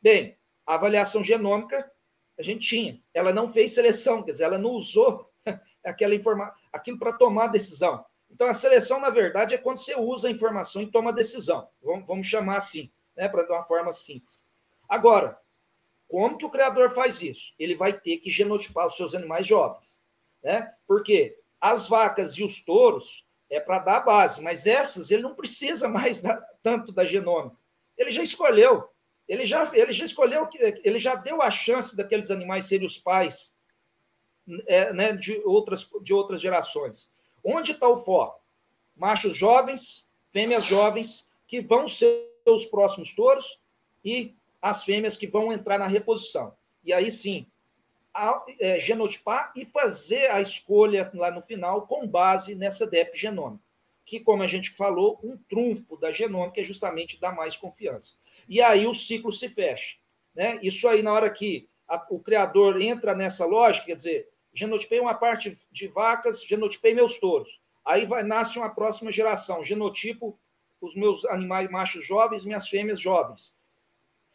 Bem, a avaliação genômica a gente tinha, ela não fez seleção, quer dizer, ela não usou [LAUGHS] aquela informa aquilo para tomar decisão. Então, a seleção, na verdade, é quando você usa a informação e toma decisão. Vamos, vamos chamar assim, né, para dar uma forma simples. Agora, como que o criador faz isso? Ele vai ter que genotipar os seus animais jovens, né? Porque as vacas e os touros é para dar a base, mas essas ele não precisa mais da, tanto da genômica. Ele já escolheu, ele já, ele já escolheu, ele já deu a chance daqueles animais serem os pais é, né, de, outras, de outras gerações. Onde está o foco? Machos jovens, fêmeas jovens, que vão ser os próximos touros e as fêmeas que vão entrar na reposição. E aí sim, a, é, genotipar e fazer a escolha lá no final com base nessa DEP genômica, que, como a gente falou, um trunfo da genômica é justamente dar mais confiança. E aí o ciclo se fecha. Né? Isso aí, na hora que a, o criador entra nessa lógica, quer dizer, genotipei uma parte de vacas, genotipei meus touros. Aí vai nasce uma próxima geração, genotipo os meus animais machos jovens, minhas fêmeas jovens.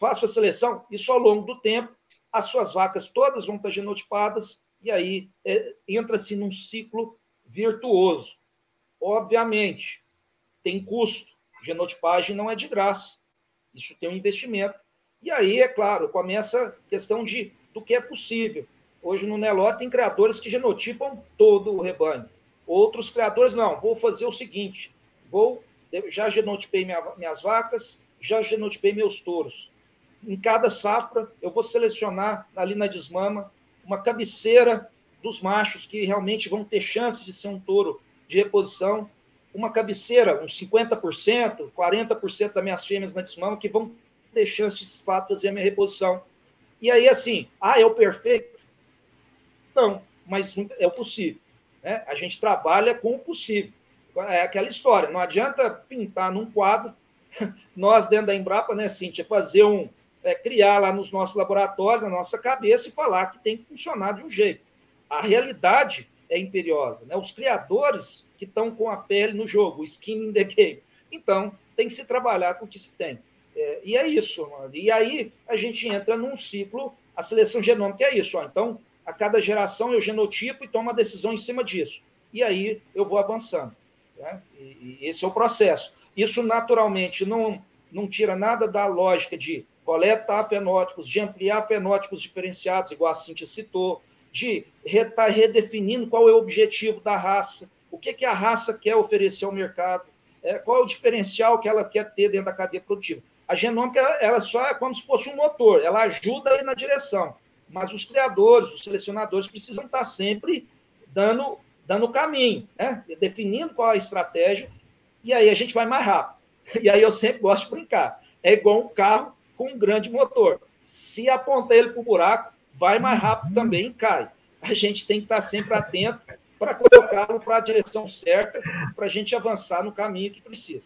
Faço a seleção, isso ao longo do tempo, as suas vacas todas vão estar genotipadas, e aí é, entra-se num ciclo virtuoso. Obviamente, tem custo. Genotipagem não é de graça. Isso tem um investimento. E aí, é claro, começa a questão de, do que é possível. Hoje no Nelore tem criadores que genotipam todo o rebanho. Outros criadores não. Vou fazer o seguinte: vou já genotipei minha, minhas vacas, já genotipei meus touros. Em cada safra, eu vou selecionar ali na desmama uma cabeceira dos machos que realmente vão ter chance de ser um touro de reposição, uma cabeceira, uns 50%, 40% das minhas fêmeas na desmama que vão ter chance de fato fazer a minha reposição. E aí, assim, ah, é o perfeito? Não, mas é o possível. Né? A gente trabalha com o possível é aquela história, não adianta pintar num quadro, [LAUGHS] nós dentro da Embrapa, né, Cíntia, fazer um, é, criar lá nos nossos laboratórios, na nossa cabeça, e falar que tem que funcionar de um jeito. A realidade é imperiosa. Né? Os criadores que estão com a pele no jogo, skin in the game. Então, tem que se trabalhar com o que se tem. É, e é isso. Mano. E aí a gente entra num ciclo, a seleção genômica é isso. Ó. Então, a cada geração eu genotipo e tomo uma decisão em cima disso. E aí eu vou avançando. Né? E, e esse é o processo. Isso, naturalmente, não, não tira nada da lógica de coletar fenótipos, de ampliar fenótipos diferenciados, igual a Cintia citou, de estar redefinindo qual é o objetivo da raça, o que, que a raça quer oferecer ao mercado, é, qual é o diferencial que ela quer ter dentro da cadeia produtiva. A genômica ela só é como se fosse um motor, ela ajuda aí na direção, mas os criadores, os selecionadores precisam estar sempre dando dando caminho, né? definindo qual a estratégia, e aí a gente vai mais rápido. [LAUGHS] E aí eu sempre gosto de brincar. É igual um carro com um grande motor. Se apontar ele para o buraco, vai mais rápido também e cai. A gente tem que estar sempre atento para colocá-lo para a direção certa, para a gente avançar no caminho que precisa.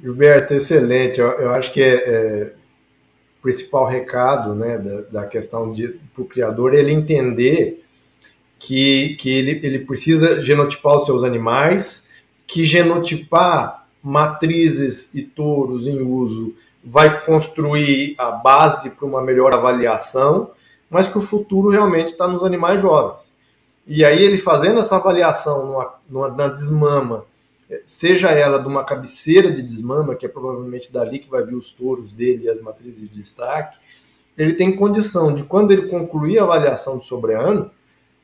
Gilberto, excelente. Eu, eu acho que é, é, principal recado né, da, da questão para o criador ele entender que, que ele, ele precisa genotipar os seus animais, que genotipar matrizes e touros em uso vai construir a base para uma melhor avaliação, mas que o futuro realmente está nos animais jovens. E aí ele fazendo essa avaliação numa, numa, na desmama, seja ela de uma cabeceira de desmama, que é provavelmente dali que vai vir os touros dele e as matrizes de destaque, ele tem condição de, quando ele concluir a avaliação do sobreano,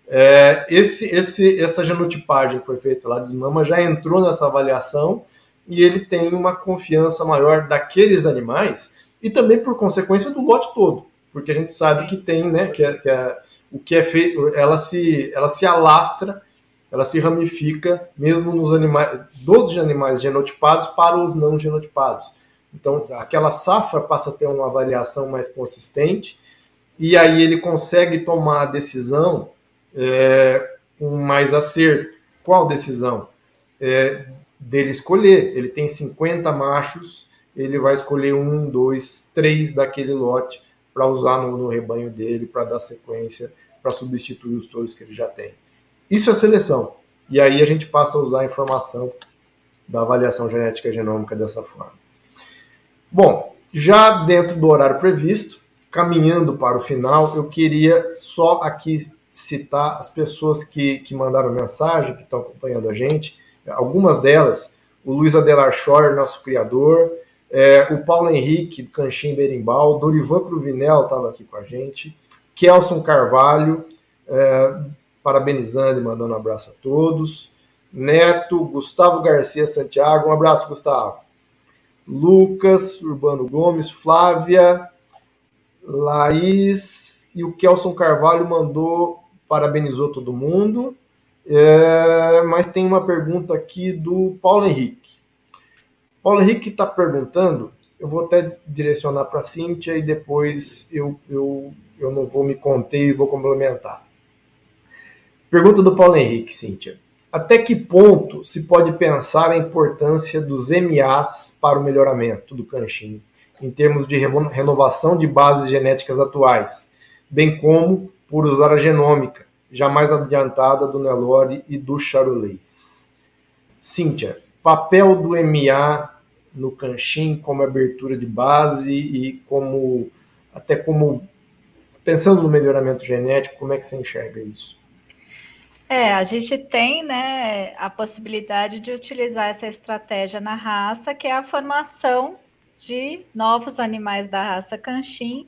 é, esse, esse, essa genotipagem que foi feita lá, desmama, já entrou nessa avaliação e ele tem uma confiança maior daqueles animais e também por consequência do lote todo, porque a gente sabe que tem, né, que, é, que é, o que é feito, ela se, ela se alastra, ela se ramifica mesmo nos animais, dos animais genotipados para os não genotipados. Então, aquela safra passa a ter uma avaliação mais consistente e aí ele consegue tomar a decisão é, com mais acerto. Qual decisão? É, dele escolher. Ele tem 50 machos, ele vai escolher um, dois, três daquele lote para usar no, no, rebanho dele, para dar sequência, para substituir os touros que ele já tem. Isso é seleção. E aí a gente passa a usar a informação da avaliação genética genômica dessa forma. Bom, já dentro do horário previsto, caminhando para o final, eu queria só aqui citar as pessoas que, que mandaram mensagem, que estão acompanhando a gente, algumas delas, o Luiz Adelar Schor, nosso criador, é, o Paulo Henrique, do Canchim Berimbau, Dorivan Cruvinel estava aqui com a gente, Kelson Carvalho, é, parabenizando e mandando um abraço a todos, Neto, Gustavo Garcia Santiago, um abraço, Gustavo. Lucas Urbano Gomes, Flávia, Laís e o Kelson Carvalho mandou parabenizou todo mundo. É, mas tem uma pergunta aqui do Paulo Henrique. Paulo Henrique está perguntando, eu vou até direcionar para a Cíntia e depois eu, eu, eu não vou me conter e vou complementar. Pergunta do Paulo Henrique, Cíntia. Até que ponto se pode pensar a importância dos MAs para o melhoramento do canchim, em termos de renovação de bases genéticas atuais, bem como por usar a genômica, já mais adiantada do Nelore e do Charolais? Cíntia, papel do MA no canchim como abertura de base e como até como pensando no melhoramento genético, como é que você enxerga isso? É, a gente tem né, a possibilidade de utilizar essa estratégia na raça, que é a formação de novos animais da raça canchim,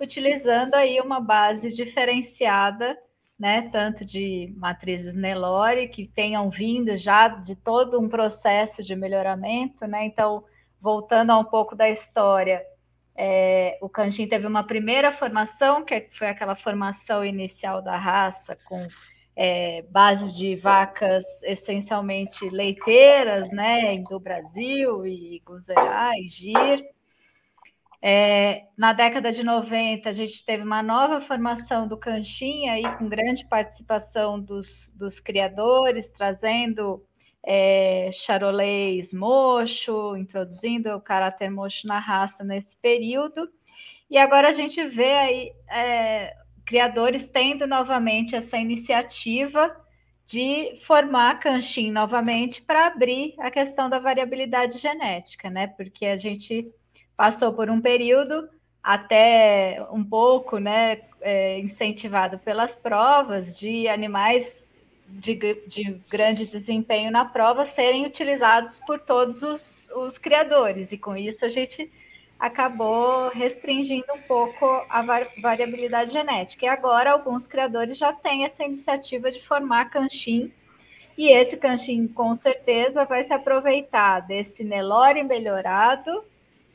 utilizando aí uma base diferenciada, né, tanto de matrizes Nelore, que tenham vindo já de todo um processo de melhoramento, né, então, voltando a um pouco da história, é, o canchim teve uma primeira formação, que foi aquela formação inicial da raça, com é, base de vacas essencialmente leiteiras, né, do Brasil, e Guzerá, e Gir. É, na década de 90, a gente teve uma nova formação do Canchim, aí, com grande participação dos, dos criadores, trazendo é, charolês mocho, introduzindo o caráter mocho na raça nesse período. E agora a gente vê aí é, criadores tendo novamente essa iniciativa de formar Canchin novamente para abrir a questão da variabilidade genética, né? Porque a gente passou por um período até um pouco, né, é, incentivado pelas provas de animais de, de, grande desempenho na prova serem utilizados por todos os, os criadores, e com isso a gente acabou restringindo um pouco a variabilidade genética. E agora alguns criadores já têm essa iniciativa de formar canchim, e esse canchim com certeza vai se aproveitar desse Nelore melhorado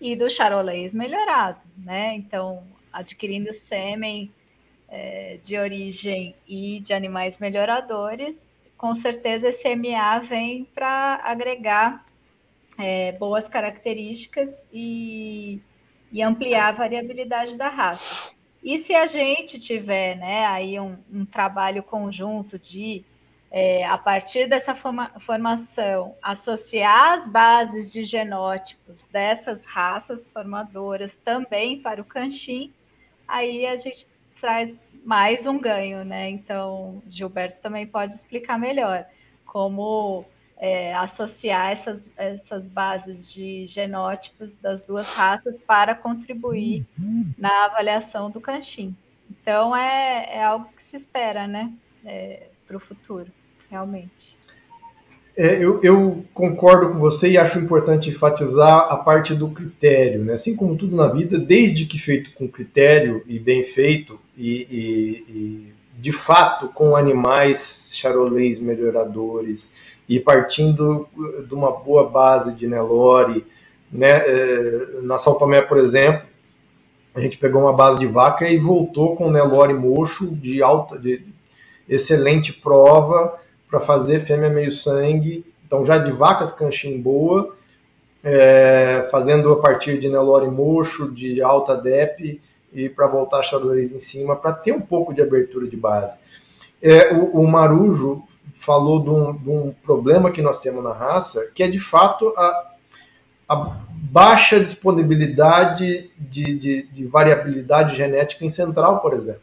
e do charolês melhorado, né? Então, adquirindo sêmen é, de origem e de animais melhoradores, com certeza esse MA vem para agregar é, boas características e, e, ampliar a variabilidade da raça. E se a gente tiver né, aí um, um trabalho conjunto de, é, a partir dessa forma, formação, associar as bases de genótipos dessas raças formadoras também para o canchim, aí a gente traz mais um ganho, né? Então, Gilberto também pode explicar melhor como é, associar essas, essas bases de genótipos das duas raças para contribuir uhum. na avaliação do canchim. Então, é, é algo que se espera, né, é, para o futuro, realmente. É, eu, eu, concordo com você e acho importante enfatizar a parte do critério. Né? Assim como tudo na vida, desde que feito com critério e bem feito, e, e, e de fato com animais charolês melhoradores, e partindo de uma boa base de Nelore, né, é, na São Tomé, por exemplo, a gente pegou uma base de vaca e voltou com Nelore mocho de alta, de excelente prova para fazer fêmea meio sangue, então já de vacas canchim boa, é, fazendo a partir de Nelore mocho de alta DEP e para voltar a xadrez em cima para ter um pouco de abertura de base. É, o, o Marujo falou de um, de um, problema que nós temos na raça, que é de fato a, a baixa disponibilidade de, de, de, variabilidade genética em central, por exemplo.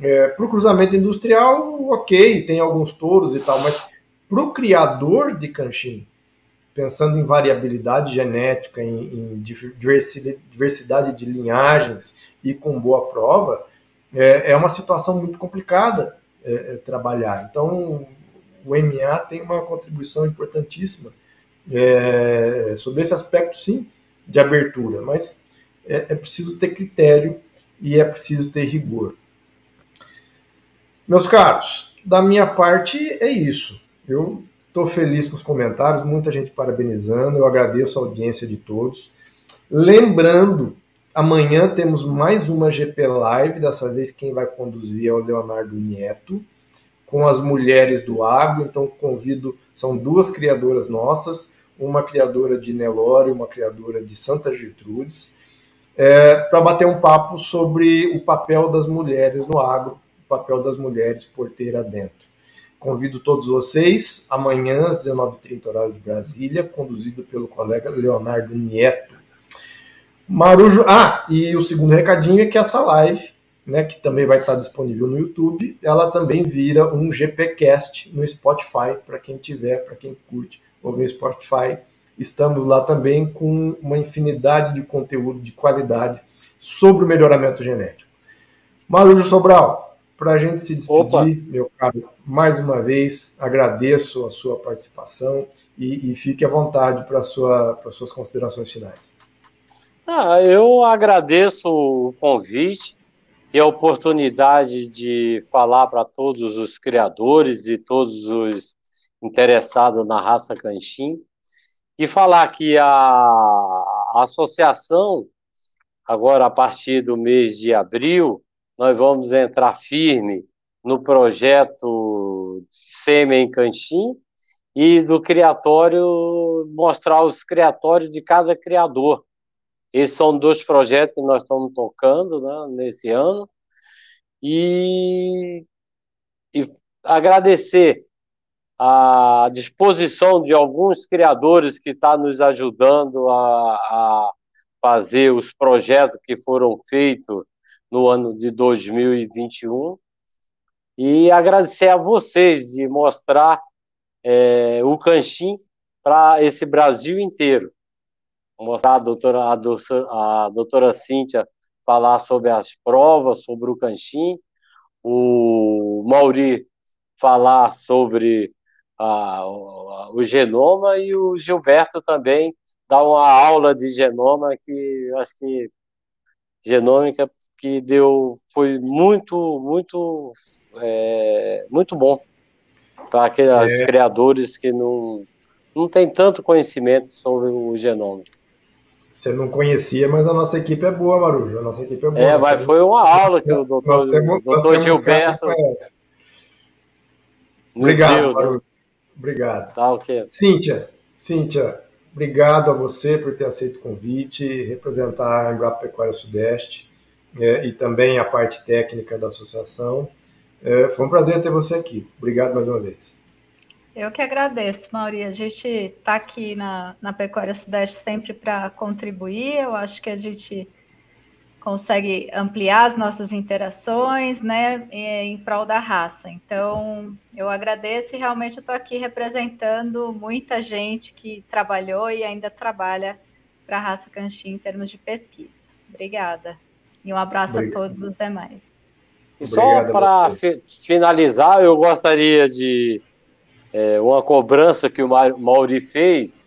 É, para o cruzamento industrial, ok, tem alguns touros e tal, mas para o criador de canchim, pensando em variabilidade genética, em, em diversidade de linhagens e com boa prova, é, é uma situação muito complicada é, é, trabalhar. Então, o MA tem uma contribuição importantíssima é, sobre esse aspecto, sim, de abertura, mas é, é preciso ter critério e é preciso ter rigor. Meus caros, da minha parte é isso. Eu estou feliz com os comentários, muita gente parabenizando, eu agradeço a audiência de todos. Lembrando, amanhã temos mais uma GP Live, dessa vez quem vai conduzir é o Leonardo Nieto com as mulheres do agro. Então, convido, são duas criadoras nossas, uma criadora de Nelore, uma criadora de Santa Gertrudes, é, para bater um papo sobre o papel das mulheres no agro, papel das mulheres porteira dentro. Convido todos vocês amanhã às 19h30, horário de Brasília, conduzido pelo colega Leonardo Nieto. Marujo. Ah, e o segundo recadinho é que essa live, né, que também vai estar disponível no YouTube, ela também vira um GPcast no Spotify, para quem tiver, para quem curte ouvir Spotify. Estamos lá também com uma infinidade de conteúdo de qualidade sobre o melhoramento genético. Marujo Sobral, para a gente se despedir, Opa. meu caro, mais uma vez agradeço a sua participação e, e fique à vontade para sua, as suas considerações finais. Ah, eu agradeço o convite e a oportunidade de falar para todos os criadores e todos os interessados na raça canchim e falar que a, a associação, agora a partir do mês de abril, nós vamos entrar firme no projeto Sêmen Canchim e do criatório, mostrar os criatórios de cada criador. Esses são dois projetos que nós estamos tocando né, nesse ano. E, e agradecer a disposição de alguns criadores que estão tá nos ajudando a, a fazer os projetos que foram feitos no ano de 2021 e agradecer a vocês de mostrar é, o Canchim para esse Brasil inteiro. Mostrar a doutora, a, doutora, a doutora Cíntia falar sobre as provas, sobre o Canchim, o Mauri falar sobre a, o, o genoma. E o Gilberto também dá uma aula de genoma que acho que genômica que deu foi muito muito é, muito bom para aqueles é. criadores que não não tem tanto conhecimento sobre o genoma. Você não conhecia, mas a nossa equipe é boa, Marujo. A nossa equipe é boa. É, mas foi uma aula que o doutor, temos, doutor Gilberto. Obrigado, Marujo. Obrigado. Tá, ok. Cíntia, Cíntia, obrigado a você por ter aceito o convite, representar a Embrapa Pecuária Sudeste é, e também a parte técnica da associação. É, foi um prazer ter você aqui. Obrigado mais uma vez. Eu que agradeço, Mauri. A gente está aqui na, na Pecuária Sudeste sempre para contribuir. Eu acho que a gente consegue ampliar as nossas interações, né, em prol da raça. Então, eu agradeço e realmente estou aqui representando muita gente que trabalhou e ainda trabalha para a raça canchim em termos de pesquisa. Obrigada. E um abraço Obrigado. a todos os demais. E só para finalizar, eu gostaria de é, uma cobrança que o Mauri fez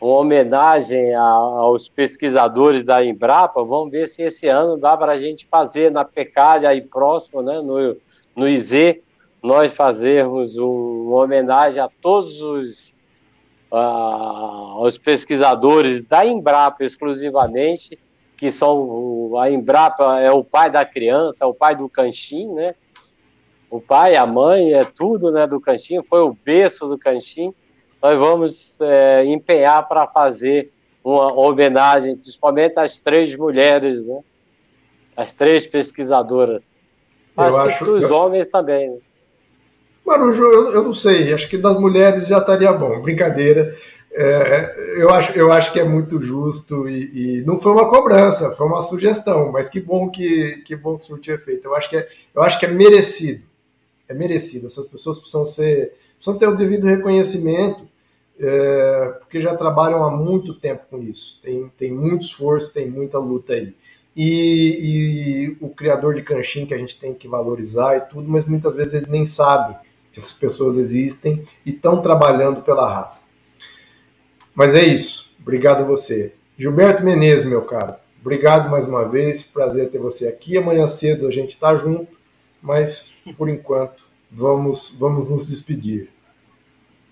uma homenagem a, aos pesquisadores da Embrapa. Vamos ver se esse ano dá para a gente fazer na PECAD aí próximo, né, no, no IZ, nós fazermos um, uma homenagem a todos os uh, pesquisadores da Embrapa exclusivamente, que são a Embrapa é o pai da criança, é o pai do canchim, né? O pai, a mãe, é tudo, né, do canchim, foi o berço do canchim nós vamos é, empenhar para fazer uma homenagem, principalmente às três mulheres, né? As três pesquisadoras. Acho, acho que dos eu... homens também. Né? Marujo, eu, eu não sei, acho que das mulheres já estaria bom, brincadeira. É, eu, acho, eu acho que é muito justo e, e, não foi uma cobrança, foi uma sugestão, mas que bom que, que bom que isso tinha feito. Eu acho que é, eu acho que é merecido. É merecido. Essas pessoas precisam ser precisam ter o devido reconhecimento, é, porque já trabalham há muito tempo com isso. Tem, tem muito esforço, tem muita luta aí. E, e o criador de canchim que a gente tem que valorizar e tudo, mas muitas vezes ele nem sabe que essas pessoas existem e estão trabalhando pela raça. Mas é isso. Obrigado a você. Gilberto Menezes, meu caro. Obrigado mais uma vez. Prazer ter você aqui. Amanhã cedo a gente está junto, mas por enquanto vamos, vamos nos despedir.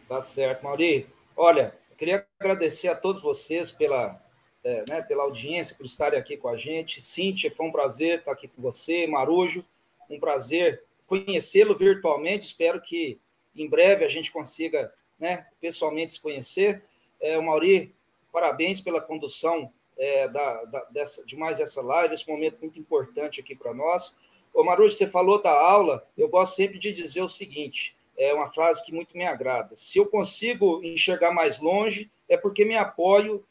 Tá certo, Mauri. Olha, queria agradecer a todos vocês pela, é, né, pela audiência, por estarem aqui com a gente. Cíntia, foi um prazer estar aqui com você. Marujo, um prazer conhecê-lo virtualmente. Espero que em breve a gente consiga né, pessoalmente se conhecer. É, Mauri, parabéns pela condução é, da, da, dessa, de mais essa live, esse momento muito importante aqui para nós. Ô Marujo, você falou da aula, eu gosto sempre de dizer o seguinte, é uma frase que muito me agrada. Se eu consigo enxergar mais longe, é porque me apoio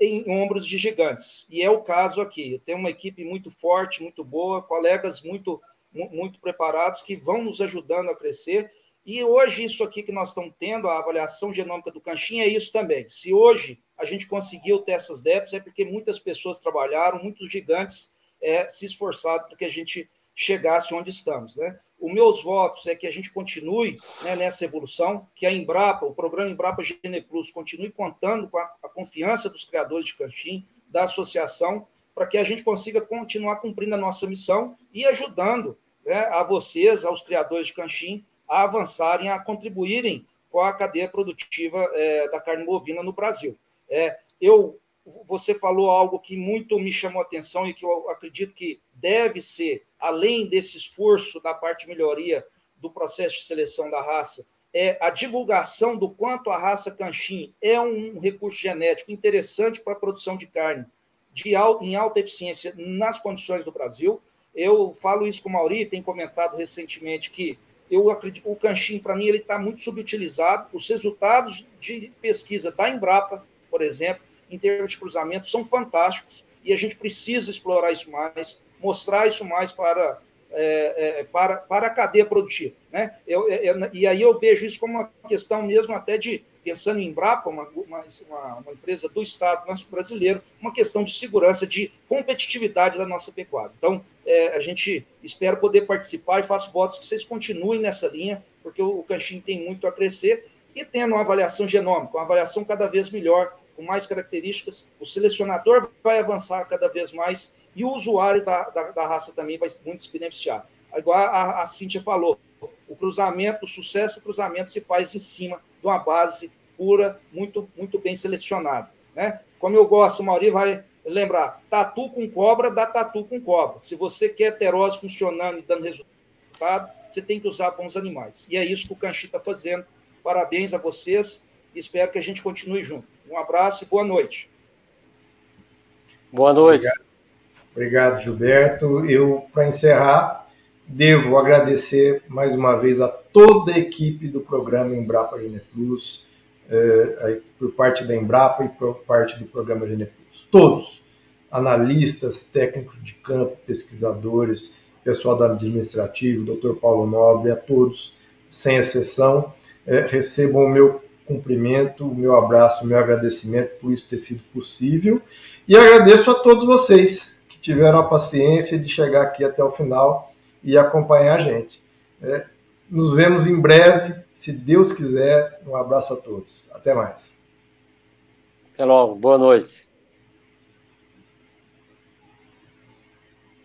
em ombros de gigantes. E é o caso aqui. Eu tenho uma equipe muito forte, muito boa, colegas muito, muito preparados que vão nos ajudando a crescer. E hoje, isso aqui que nós estamos tendo, a avaliação genômica do Canchin, é isso também. Se hoje a gente conseguiu ter essas DEPs, é porque muitas pessoas trabalharam, muitos gigantes é, se esforçaram para que a gente chegasse onde estamos. Né? Os meus votos é que a gente continue né, nessa evolução, que a Embrapa, o programa Embrapa Gene Plus, continue contando com a, a confiança dos criadores de Canchim, da associação, para que a gente consiga continuar cumprindo a nossa missão e ajudando né, a vocês, aos criadores de Canchim, a avançarem, a contribuírem com a cadeia produtiva é, da carne bovina no Brasil. É, eu, você falou algo que muito me chamou a atenção e que eu acredito que deve ser, além desse esforço da parte melhoria do processo de seleção da raça, é a divulgação do quanto a raça canchim é um recurso genético interessante para a produção de carne de alta, em alta eficiência nas condições do Brasil. Eu falo isso com o Mauri, tem comentado recentemente que eu acredito o canchim, para mim, ele está muito subutilizado. Os resultados de pesquisa da Embrapa, por exemplo, em termos de cruzamento, são fantásticos e a gente precisa explorar isso mais, mostrar isso mais para, é, é, para, para a cadeia produtiva. Né? Eu, eu, e aí eu vejo isso como uma questão mesmo até de, pensando em Embrapa, uma, uma, uma, empresa do Estado brasileiro, uma questão de segurança, de competitividade da nossa pecuária. Então, é, a gente espera poder participar e faço votos que vocês continuem nessa linha, porque o, o tem muito a crescer e tendo uma avaliação genômica, uma avaliação cada vez melhor, com mais características, o selecionador vai avançar cada vez mais e o usuário da, da, da raça também vai muito se beneficiar. Igual a, a Cíntia falou, o cruzamento, o sucesso do cruzamento se faz em cima de uma base pura, muito, muito bem selecionada. Né? Como eu gosto, o Mauri vai lembrar, tatu com cobra dá tatu com cobra. Se você quer heterose funcionando e dando resultado, você tem que usar bons animais. E é isso que o Canchi está fazendo. Parabéns a vocês e espero que a gente continue junto. Um abraço e boa noite. Boa noite. Obrigado, Obrigado Gilberto. Eu, para encerrar, devo agradecer mais uma vez a toda a equipe do programa Embrapa Gene Plus, eh, por parte da Embrapa e por parte do programa Gene Plus. Todos, analistas, técnicos de campo, pesquisadores, pessoal da administrativo, doutor Paulo Nobre, a todos, sem exceção, eh, recebam o meu cumprimento, o meu abraço, o meu agradecimento por isso ter sido possível. E agradeço a todos vocês que tiveram a paciência de chegar aqui até o final e acompanhar a gente. É, nos vemos em breve, se Deus quiser. Um abraço a todos. Até mais. Até logo. Boa noite.